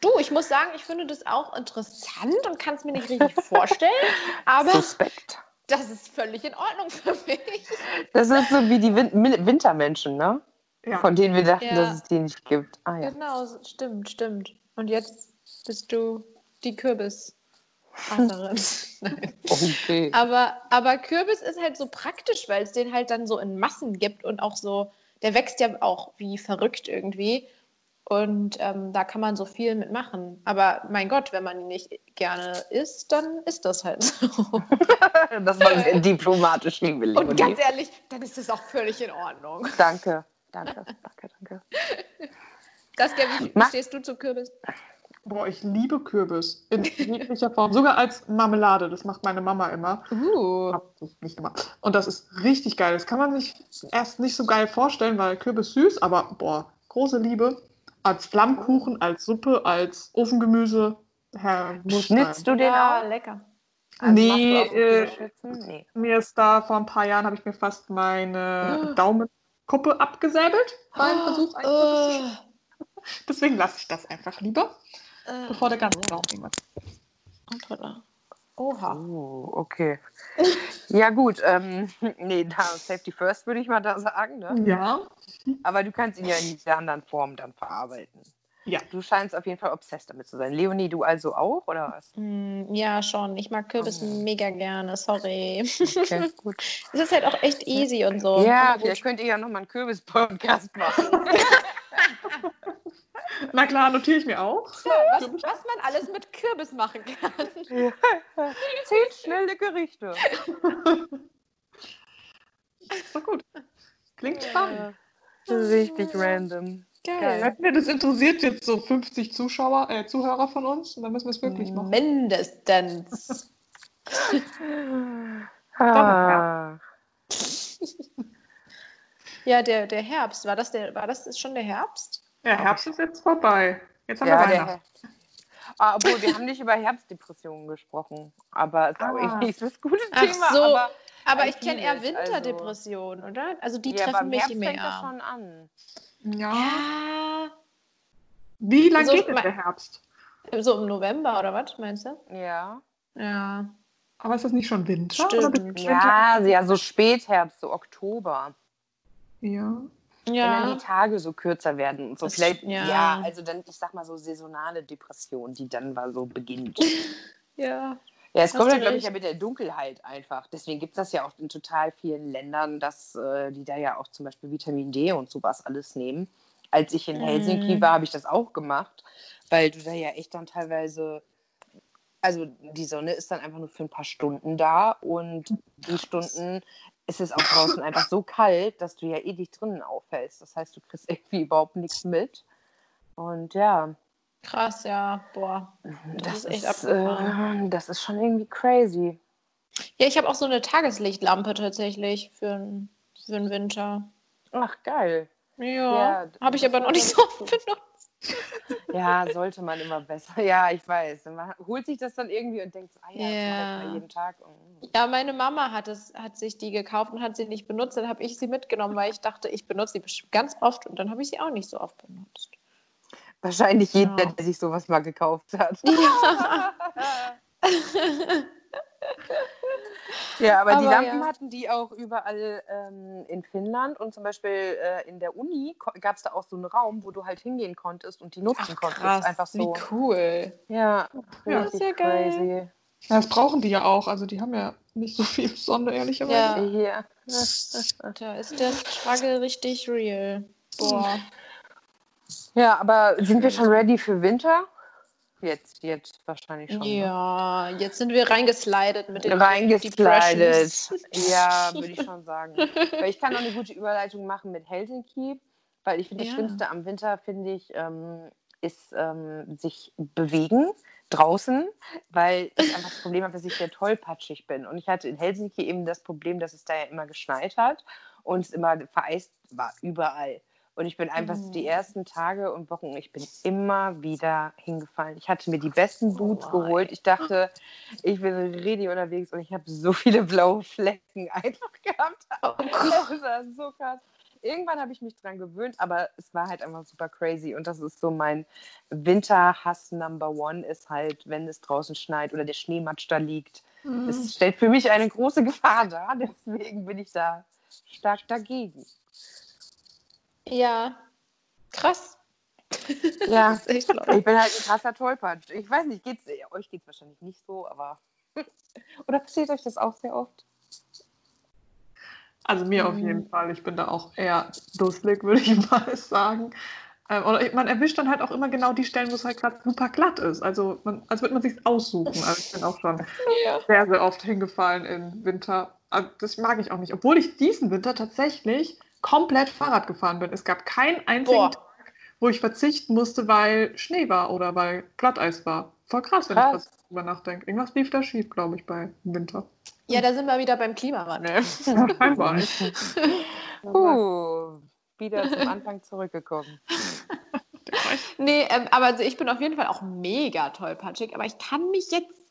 Du, ich muss sagen, ich finde das auch interessant und kann es mir nicht richtig vorstellen. Aber Suspekt. das ist völlig in Ordnung für mich. Das ist so wie die Win Wintermenschen, ne? Ja. Von denen wir dachten, ja. dass es die nicht gibt. Ah, ja. Genau, stimmt, stimmt. Und jetzt bist du die Kürbis. okay. Aber, aber Kürbis ist halt so praktisch, weil es den halt dann so in Massen gibt und auch so, der wächst ja auch wie verrückt irgendwie. Und ähm, da kann man so viel mitmachen. Aber mein Gott, wenn man ihn nicht gerne isst, dann ist das halt so. das war sehr diplomatisch, liebe Leonie. Und ganz ehrlich, dann ist das auch völlig in Ordnung. Danke, danke, danke, danke. Saskia, wie stehst du zu Kürbis? Boah, ich liebe Kürbis in jeglicher Form, sogar als Marmelade. Das macht meine Mama immer. Uh. Nicht immer. Und das ist richtig geil. Das kann man sich erst nicht so geil vorstellen, weil Kürbis süß, aber boah, große Liebe. Als Flammkuchen, als Suppe, als Ofengemüse. Herr, Schnitzt du den ja, auch? lecker. Also nee, äh, nee, mir ist da vor ein paar Jahren, habe ich mir fast meine oh. Daumenkuppe abgesäbelt beim oh. Versuch. Oh. Deswegen lasse ich das einfach lieber, äh. bevor der ganze Daumen irgendwas. Oha. Oh, okay. ja, gut. Ähm, nee, da Safety First würde ich mal da sagen. Ne? Ja. Aber du kannst ihn ja in dieser anderen Form dann verarbeiten. Ja. Du scheinst auf jeden Fall obsessed damit zu sein. Leonie, du also auch, oder was? Mm, ja, schon. Ich mag Kürbis oh. mega gerne, sorry. Okay, gut. es ist halt auch echt easy und so. Ja, vielleicht könnt ihr ja nochmal einen Kürbis-Podcast machen. Na klar, notiere ich mir auch. Ja, was, was, man alles mit Kürbis machen kann. Ja. Zehn schnelle Gerichte. So gut. Klingt spannend. Richtig random. Geil. Geil. Das interessiert jetzt so 50 Zuschauer, äh, Zuhörer von uns und dann müssen wir es wirklich machen. Mindestens. ah. ja, der, der Herbst, war das, der, war das schon der Herbst? Ja, Herbst ist jetzt vorbei. Jetzt haben ja, wir Weihnachten. Ah, obwohl, wir haben nicht über Herbstdepressionen gesprochen, aber es ist ah. auch irgendwie nicht das gute Ach Thema. So. Aber, aber ich kenne eher Winterdepressionen, also. oder? Also die ja, treffen mich Herbst mehr. Fängt das schon an. Ja. ja. Wie lange so, geht denn der Herbst? So im November oder was, meinst du? Ja. Ja. Aber ist das nicht schon Winter? Stimmt. Ja, ja, so Spätherbst, so Oktober. Ja. Ja. Wenn dann die Tage so kürzer werden und so. Das, Vielleicht, ja. ja, also dann, ich sag mal so saisonale Depression, die dann mal so beginnt. ja. Ja, es Hast kommt dann, glaube ich, ja mit der Dunkelheit einfach. Deswegen gibt es das ja auch in total vielen Ländern, dass äh, die da ja auch zum Beispiel Vitamin D und sowas alles nehmen. Als ich in Helsinki mm. war, habe ich das auch gemacht, weil du da ja echt dann teilweise, also die Sonne ist dann einfach nur für ein paar Stunden da und die Stunden ist es auch draußen einfach so kalt, dass du ja eh dich drinnen aufhältst. Das heißt, du kriegst irgendwie überhaupt nichts mit. Und ja, Krass, ja. Boah. Das, das ist echt ist, äh, Das ist schon irgendwie crazy. Ja, ich habe auch so eine Tageslichtlampe tatsächlich für, für den Winter. Ach, geil. Ja, ja habe ich aber noch nicht so oft benutzt. Ja, sollte man immer besser. Ja, ich weiß. Man holt sich das dann irgendwie und denkt, ah ja, yeah. das jeden Tag. Ja, meine Mama hat, es, hat sich die gekauft und hat sie nicht benutzt. Dann habe ich sie mitgenommen, weil ich dachte, ich benutze sie bestimmt ganz oft und dann habe ich sie auch nicht so oft benutzt. Wahrscheinlich jeder, ja. der sich sowas mal gekauft hat. Ja, ja aber, aber, die Lampen ja. hatten die auch überall ähm, in Finnland und zum Beispiel äh, in der Uni gab es da auch so einen Raum, wo du halt hingehen konntest und die nutzen Ach, konntest. Einfach so. Wie cool. Ja, ja das ist ja crazy. Ja, das brauchen die ja auch. Also die haben ja nicht so viel Sonne, ehrlicherweise. Ja. ja. da ist der Struggle richtig real. Boah. Ja, aber sind wir schon ready für Winter? Jetzt, jetzt wahrscheinlich schon. Ne? Ja, jetzt sind wir reingeslidet mit den Reingeslidet. Ja, würde ich schon sagen. weil ich kann auch eine gute Überleitung machen mit Helsinki, weil ich finde, das ja. Schlimmste am Winter, finde ich, ähm, ist ähm, sich bewegen draußen, weil ich einfach das Problem habe, dass ich sehr tollpatschig bin. Und ich hatte in Helsinki eben das Problem, dass es da ja immer geschneit hat und es immer vereist war, überall. Und ich bin einfach mhm. die ersten Tage und Wochen, ich bin immer wieder hingefallen. Ich hatte mir die besten Boots oh geholt. Ich dachte, ich bin richtig unterwegs und ich habe so viele blaue Flecken einfach gehabt. Oh das war so krass. Irgendwann habe ich mich dran gewöhnt, aber es war halt einfach super crazy. Und das ist so mein Winterhass Number One, ist halt, wenn es draußen schneit oder der Schneematsch da liegt. Mhm. Es stellt für mich eine große Gefahr dar. Deswegen bin ich da stark dagegen. Ja, krass. Ja, ich bin halt ein krasser Tollpatsch. Ich weiß nicht, geht's, euch geht es wahrscheinlich nicht so, aber. Oder passiert euch das auch sehr oft? Also mir mhm. auf jeden Fall. Ich bin da auch eher dusselig, würde ich mal sagen. Ähm, oder man erwischt dann halt auch immer genau die Stellen, wo es halt gerade super glatt ist. Also man, als würde man sich aussuchen. Also ich bin auch schon ja. sehr, sehr oft hingefallen im Winter. Das mag ich auch nicht. Obwohl ich diesen Winter tatsächlich komplett Fahrrad gefahren bin. Es gab keinen einzigen Boah. Tag, wo ich verzichten musste, weil Schnee war oder weil Glatteis war. Voll krass, wenn krass. ich darüber nachdenke. Irgendwas lief da schief, glaube ich, bei Winter. Ja, da sind wir wieder beim Klimawandel. Uh, wieder zum Anfang zurückgekommen. nee, ähm, aber also ich bin auf jeden Fall auch mega tollpatschig, aber ich kann mich jetzt,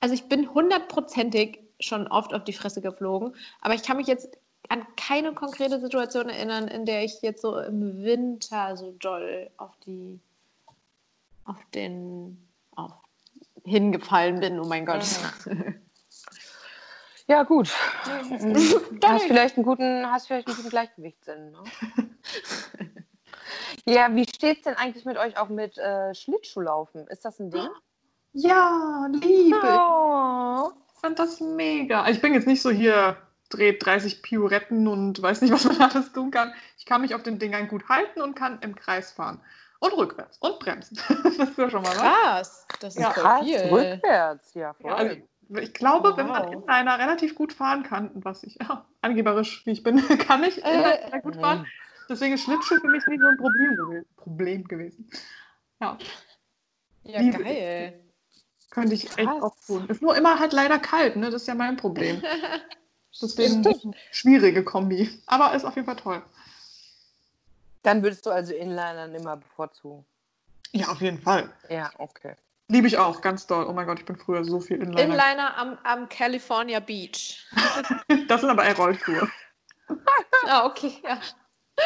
also ich bin hundertprozentig schon oft auf die Fresse geflogen, aber ich kann mich jetzt an keine konkrete Situation erinnern, in der ich jetzt so im Winter so doll auf die, auf den, auf hingefallen bin. Oh mein Gott. Ja, gut. hast vielleicht einen guten, hast vielleicht einen guten Gleichgewichtssinn. Ne? ja, wie steht es denn eigentlich mit euch auch mit äh, Schlittschuhlaufen? Ist das ein Ding? Ja, liebe. Oh. Ich fand das mega. Ich bin jetzt nicht so hier dreht 30 Pirouetten und weiß nicht, was man alles tun kann. Ich kann mich auf den Dingern gut halten und kann im Kreis fahren. Und rückwärts und bremsen. das ist ja schon mal was. Krass, das ist ja, krass, viel. rückwärts, ja, voll. Ja, also, ich glaube, wow. wenn man in einer relativ gut fahren kann, was ich, ja, angeberisch wie ich bin, kann ich äh, sehr gut fahren. Deswegen ist Schlittschuh für mich nicht so ein Problem, gewesen. Problem gewesen. Ja. Ja, Liebe geil. Könnte ich Krass. echt auch tun. Ist nur immer halt leider kalt, ne? Das ist ja mein Problem. Deswegen schwierige Kombi. Aber ist auf jeden Fall toll. Dann würdest du also Inlinern immer bevorzugen? Ja, auf jeden Fall. Ja, okay. Liebe ich auch, ganz doll. Oh mein Gott, ich bin früher so viel Inliner. Inliner am, am California Beach. das sind aber eher Rollschuhe. ah, okay, ja.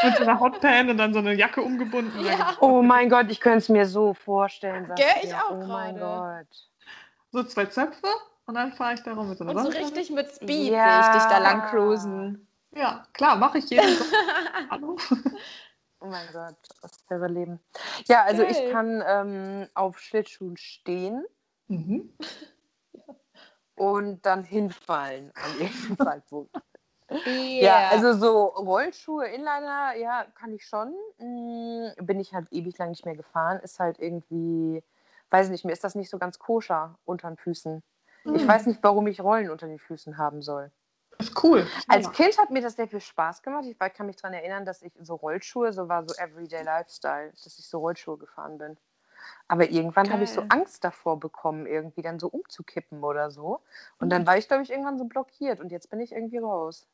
Mit so einer Hotpan und dann so eine Jacke umgebunden. Ja. Oh mein Gott, ich könnte es mir so vorstellen. Gell, ich auch Oh mein Gott. So zwei Zöpfe und dann fahre ich da rum mit so einer Und so richtig mit Speed ja. sehe ich dich da lang cruisen. Ja, klar, mache ich jeden Hallo. Oh mein Gott, das wäre Leben. Ja, also Geil. ich kann ähm, auf Schlittschuhen stehen mhm. und dann hinfallen an irgendeinem Zeitpunkt. Yeah. Ja, also so Rollschuhe, Inliner, ja, kann ich schon. Hm, bin ich halt ewig lang nicht mehr gefahren. Ist halt irgendwie, weiß nicht, mir ist das nicht so ganz koscher unter den Füßen. Mhm. Ich weiß nicht, warum ich Rollen unter den Füßen haben soll. Das ist cool. Als ja. Kind hat mir das sehr viel Spaß gemacht. Ich kann mich daran erinnern, dass ich so Rollschuhe, so war so Everyday Lifestyle, dass ich so Rollschuhe gefahren bin. Aber irgendwann habe ich so Angst davor bekommen, irgendwie dann so umzukippen oder so. Und dann mhm. war ich, glaube ich, irgendwann so blockiert und jetzt bin ich irgendwie raus.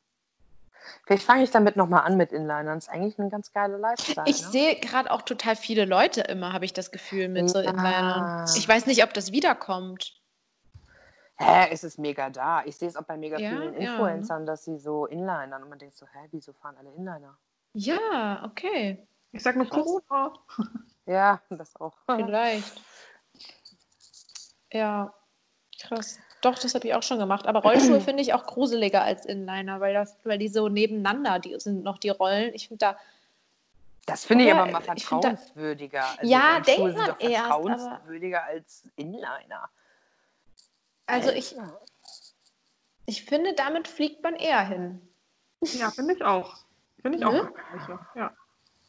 Vielleicht fange ich damit nochmal an mit Inlinern. Das ist eigentlich eine ganz geile Lifestyle. Ich ne? sehe gerade auch total viele Leute immer, habe ich das Gefühl, mit ja. so Inlinern. Ich weiß nicht, ob das wiederkommt. Hä, es ist mega da. Ich sehe es auch bei mega ja, vielen Influencern, ja. dass sie so Inlinern und man denkt so, hä, wieso fahren alle Inliner? Ja, okay. Ich sag nur Corona. Ja, das auch. Vielleicht. Ja, krass. Doch, das habe ich auch schon gemacht. Aber Rollschuhe finde ich auch gruseliger als Inliner, weil, das, weil die so nebeneinander die sind noch die Rollen. Ich finde da. Das finde ich aber mal vertrauenswürdiger. Also ja, denkt man eher. Vertrauenswürdiger als Inliner. Also ich, ich finde, damit fliegt man eher hin. Ja, finde ich auch. Finde ich ne? auch. Ja.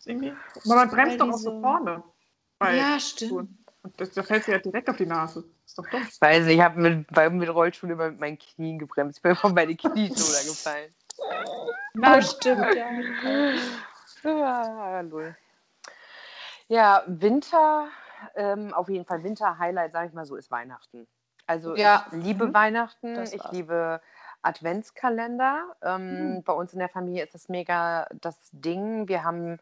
Irgendwie, aber man bremst doch auch so vorne. ja, stimmt. Und das, da fällt sie ja direkt auf die Nase. Ist doch dumm. Weiß nicht, ich habe mit, mit Rollstuhl immer mit meinen Knien gebremst. Ich bin von meine Knie gefallen. Na, stimmt, ja. ja, lol. Ja, Winter, ähm, auf jeden Fall Winter-Highlight, sage ich mal so, ist Weihnachten. Also ja. ich liebe mhm. Weihnachten, das ich liebe Adventskalender. Ähm, mhm. Bei uns in der Familie ist das mega das Ding. Wir haben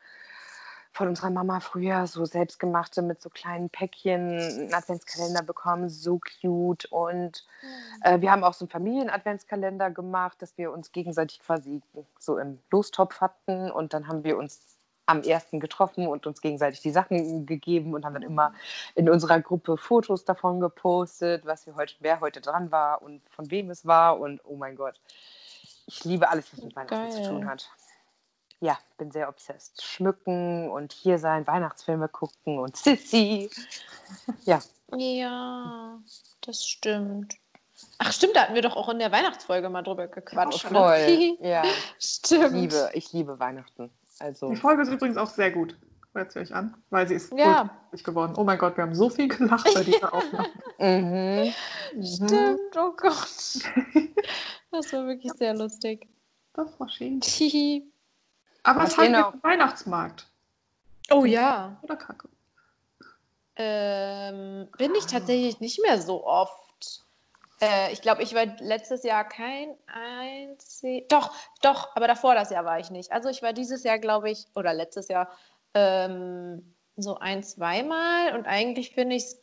von unserer Mama früher so selbstgemachte mit so kleinen Päckchen einen Adventskalender bekommen, so cute. Und mhm. äh, wir haben auch so einen Familien-Adventskalender gemacht, dass wir uns gegenseitig quasi so im Lostopf hatten. Und dann haben wir uns am ersten getroffen und uns gegenseitig die Sachen gegeben und haben dann immer in unserer Gruppe Fotos davon gepostet, was wir heute, wer heute dran war und von wem es war. Und oh mein Gott, ich liebe alles, was mit Weihnachten Geil. zu tun hat. Ja, bin sehr obsessed. Schmücken und hier sein, Weihnachtsfilme gucken und Sissy. Ja. Ja, das stimmt. Ach stimmt, da hatten wir doch auch in der Weihnachtsfolge mal drüber gequatscht. Oh, voll, ne? ja. Stimmt. Ich liebe, ich liebe Weihnachten. Also. Die Folge ist übrigens auch sehr gut. Hört sie euch an, weil sie ist ja. geworden. Oh mein Gott, wir haben so viel gelacht bei dieser Aufnahme. mhm. Stimmt, oh Gott. Das war wirklich sehr lustig. Das war schön. Aber was, was habt ihr Weihnachtsmarkt? Oh ja. Oder Kacke? Ähm, bin ich tatsächlich nicht mehr so oft. Äh, ich glaube, ich war letztes Jahr kein einzig. Doch, doch, aber davor das Jahr war ich nicht. Also ich war dieses Jahr, glaube ich, oder letztes Jahr ähm, so ein, zweimal und eigentlich finde ich es,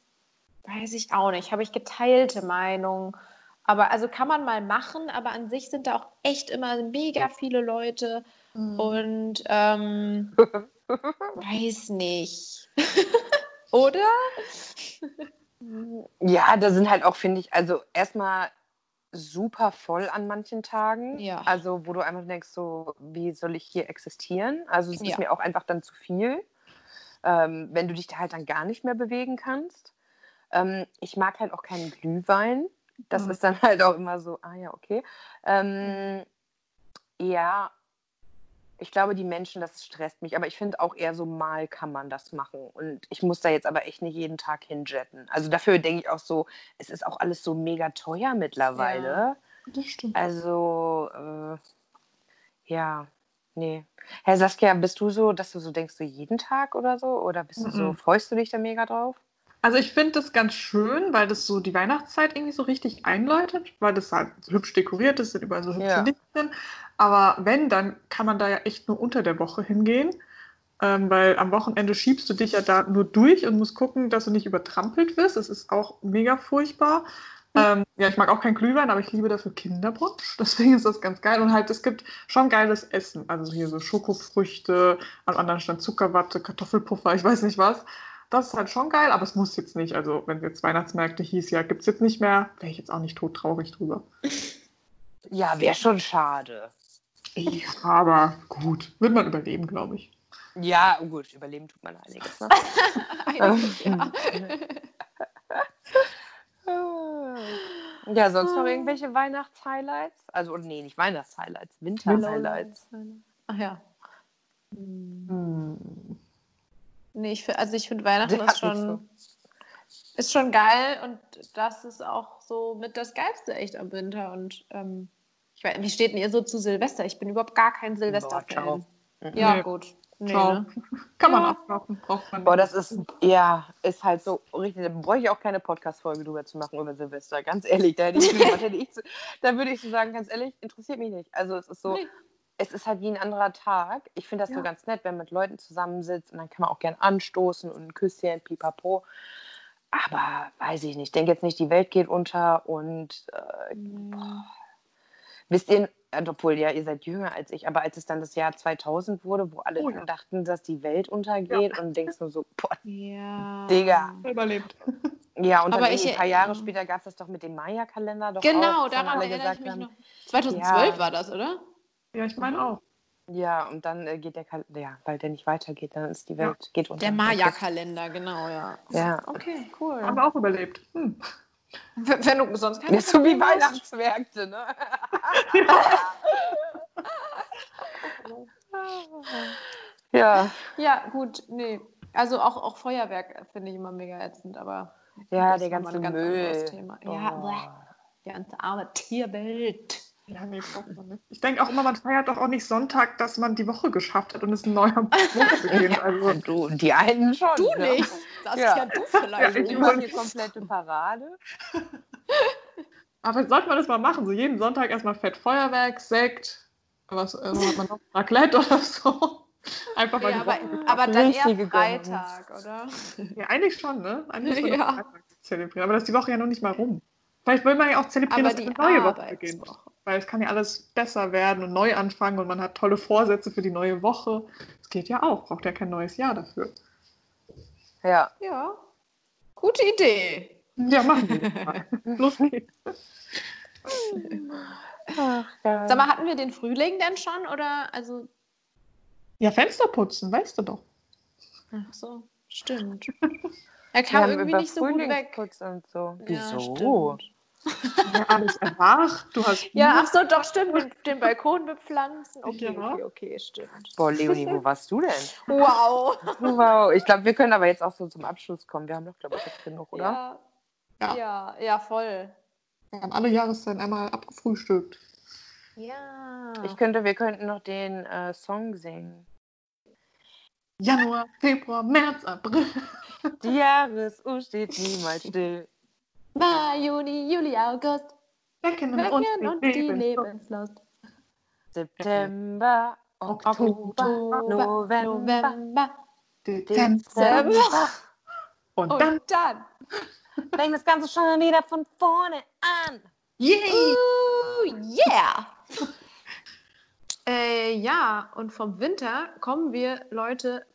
weiß ich auch nicht, habe ich geteilte Meinung. Aber also kann man mal machen, aber an sich sind da auch echt immer mega viele Leute mhm. und ähm, weiß nicht. Oder? Ja, da sind halt auch, finde ich, also erstmal super voll an manchen Tagen. Ja. Also, wo du einfach denkst, so, wie soll ich hier existieren? Also, es ja. ist mir auch einfach dann zu viel, ähm, wenn du dich da halt dann gar nicht mehr bewegen kannst. Ähm, ich mag halt auch keinen Glühwein. Das mhm. ist dann halt auch immer so, ah ja, okay. Ähm, ja, ich glaube, die Menschen, das stresst mich. Aber ich finde auch eher so mal kann man das machen. Und ich muss da jetzt aber echt nicht jeden Tag hinjetten. Also dafür denke ich auch so, es ist auch alles so mega teuer mittlerweile. Ja, das stimmt. Also, äh, ja, nee. Herr Saskia, bist du so, dass du so denkst, so jeden Tag oder so? Oder bist du so, freust du dich da mega drauf? Also ich finde das ganz schön, weil das so die Weihnachtszeit irgendwie so richtig einläutet, weil das halt so hübsch dekoriert ist, sind überall so hübsche ja. Lichtchen. Aber wenn, dann kann man da ja echt nur unter der Woche hingehen, ähm, weil am Wochenende schiebst du dich ja da nur durch und musst gucken, dass du nicht übertrampelt wirst. Das ist auch mega furchtbar. Ähm, ja, ich mag auch kein Glühwein, aber ich liebe dafür Kinderbrunch. Deswegen ist das ganz geil. Und halt, es gibt schon geiles Essen. Also hier so Schokofrüchte, am anderen stand Zuckerwatte, Kartoffelpuffer, ich weiß nicht was das ist halt schon geil, aber es muss jetzt nicht. Also, wenn jetzt Weihnachtsmärkte hieß, ja, gibt es jetzt nicht mehr, wäre ich jetzt auch nicht tot traurig drüber. Ja, wäre schon schade. Ja, aber gut, wird man überleben, glaube ich. Ja, gut, überleben tut man einiges. Ne? ja. ja, sonst noch irgendwelche Weihnachtshighlights? Also, nee, nicht Weihnachtshighlights, Winterhighlights. Ach ja. Hm. Nee, ich, also ich finde Weihnachten ist schon, so. ist schon geil und das ist auch so mit das Geilste echt am Winter. Und ähm, ich weiß, wie steht denn ihr so zu Silvester? Ich bin überhaupt gar kein Silvester-Fan. Ja, nee. gut. Nee, ne? Kann man ja. abwarten, braucht man. Boah, das ist, ja, ist halt so richtig. Da bräuchte ich auch keine Podcast-Folge drüber zu machen über Silvester. Ganz ehrlich, da, hätte ich, hätte ich, da würde ich so sagen, ganz ehrlich, interessiert mich nicht. Also es ist so, nee es ist halt wie ein anderer Tag. Ich finde das ja. so ganz nett, wenn man mit Leuten zusammensitzt und dann kann man auch gern anstoßen und ein Küsschen, pipapo. Aber weiß ich nicht, ich denke jetzt nicht, die Welt geht unter und äh, mhm. Wisst ihr, äh, obwohl ja, ihr seid jünger als ich, aber als es dann das Jahr 2000 wurde, wo alle oh, ja. dachten, dass die Welt untergeht ja. und denkst nur so, boah, ja. Digga. Überlebt. Ja, und aber dann ich, ein paar Jahre später gab es das doch mit dem Maya-Kalender doch Genau, auch, daran erinnere ich mich haben, noch. 2012 war das, oder? Ja, ich meine auch. Ja, und dann äh, geht der Kalender, ja, weil der nicht weitergeht, dann ist die Welt, ja. geht unter. Der Maya-Kalender, genau, ja. Ja. Okay, cool. Haben wir auch überlebt. Hm. Wenn du sonst keine So wie Weihnachtsmärkte, ne? ja. Ja, gut, nee. Also auch, auch Feuerwerk finde ich immer mega ätzend, aber. Ja, der ganze Müll. Thema. Oh. Ja, die ganze arme Tierwelt. Ja, nee, braucht man nicht. Ich denke auch immer, man feiert doch auch nicht Sonntag, dass man die Woche geschafft hat und es ein neuer Monat beginnt. Also. du, die einen schon. Du ne? nicht. Das ja. ja du vielleicht. Ja, ich mache die komplette Parade. Aber sollte man das mal machen? So jeden Sonntag erstmal Fett Feuerwerk, Sekt, was äh, hat man noch? Raclette oder so. Einfach mal ja, aber, aber dann eher Freitag, oder? Ja, eigentlich schon, ne? Eigentlich ja. Freitag zelebrieren. Aber das ist die Woche ja noch nicht mal rum. Vielleicht will man ja auch zelebrieren, aber dass eine neue Woche beginnt weil es kann ja alles besser werden und neu anfangen und man hat tolle Vorsätze für die neue Woche. Das geht ja auch, braucht ja kein neues Jahr dafür. Ja. Ja. Gute Idee. Ja, machen wir mal. Los geht's. Ach, Sag mal, hatten wir den Frühling denn schon oder also? Ja, Fenster putzen, weißt du doch. Ach so, stimmt. Er kam irgendwie nicht so gut weg. Und so. Wieso? Ja, ja, alles erwacht. Du hast ja, ach so, doch, stimmt. Den, den Balkon bepflanzen. Okay, ja. okay, okay, stimmt. Boah, Leonie, wo warst du denn? Wow. Wow. Ich glaube, wir können aber jetzt auch so zum Abschluss kommen. Wir haben doch, glaube ich, jetzt genug, oder? Ja, ja, ja, ja voll. Wir haben alle Jahreszeiten einmal abgefrühstückt. Ja. Ich könnte, wir könnten noch den äh, Song singen. Januar, Februar, März, April. Die Jahresuhr steht niemals still. Mai, Juni, Juli, August. Wecken uns und die Lebenslust. September, Oktober, November, November Dezember. Und, und dann, dann fängt das Ganze schon wieder von vorne an. Yay! Uh, yeah! äh, ja, und vom Winter kommen wir, Leute,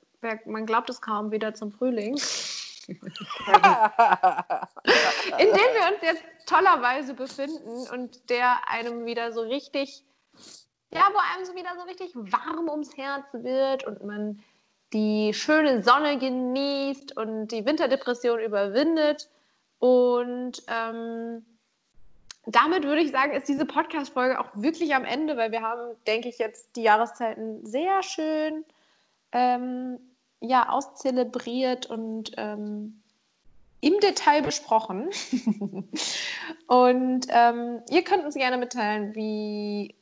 man glaubt es kaum, wieder zum Frühling. In dem wir uns jetzt tollerweise befinden und der einem wieder so richtig, ja, wo einem so wieder so richtig warm ums Herz wird und man die schöne Sonne genießt und die Winterdepression überwindet. Und ähm, damit würde ich sagen, ist diese Podcast-Folge auch wirklich am Ende, weil wir haben, denke ich, jetzt die Jahreszeiten sehr schön ähm, ja, auszelebriert und ähm, im Detail besprochen. und ähm, ihr könnt uns gerne mitteilen, wie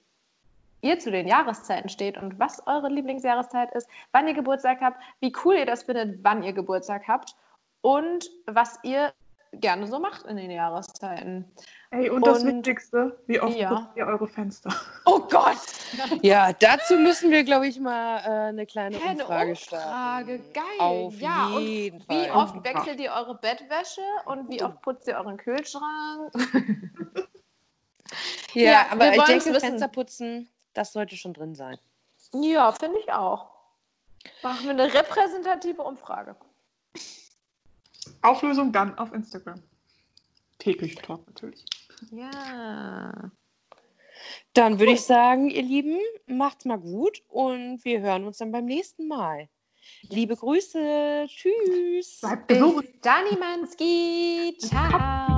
ihr zu den Jahreszeiten steht und was eure Lieblingsjahreszeit ist, wann ihr Geburtstag habt, wie cool ihr das findet, wann ihr Geburtstag habt und was ihr gerne so macht in den Jahreszeiten. Ey, und, und das Wichtigste, wie oft ja. putzt ihr eure Fenster? Oh Gott! Ja, dazu müssen wir, glaube ich, mal äh, eine kleine Keine Umfrage, Umfrage starten. Geil. Auf ja, jeden Fall. Wie oft wechselt ihr eure Bettwäsche und wie oft putzt ihr euren Kühlschrank? ja, ja, aber ich denke, Fensterputzen das sollte schon drin sein. Ja, finde ich auch. Machen wir eine repräsentative Umfrage. Auflösung dann auf Instagram. Täglich Talk natürlich. Ja. Dann würde ich sagen, ihr Lieben, macht's mal gut und wir hören uns dann beim nächsten Mal. Liebe Grüße. Tschüss. Bleibt gesund. Dani Manski. Ciao.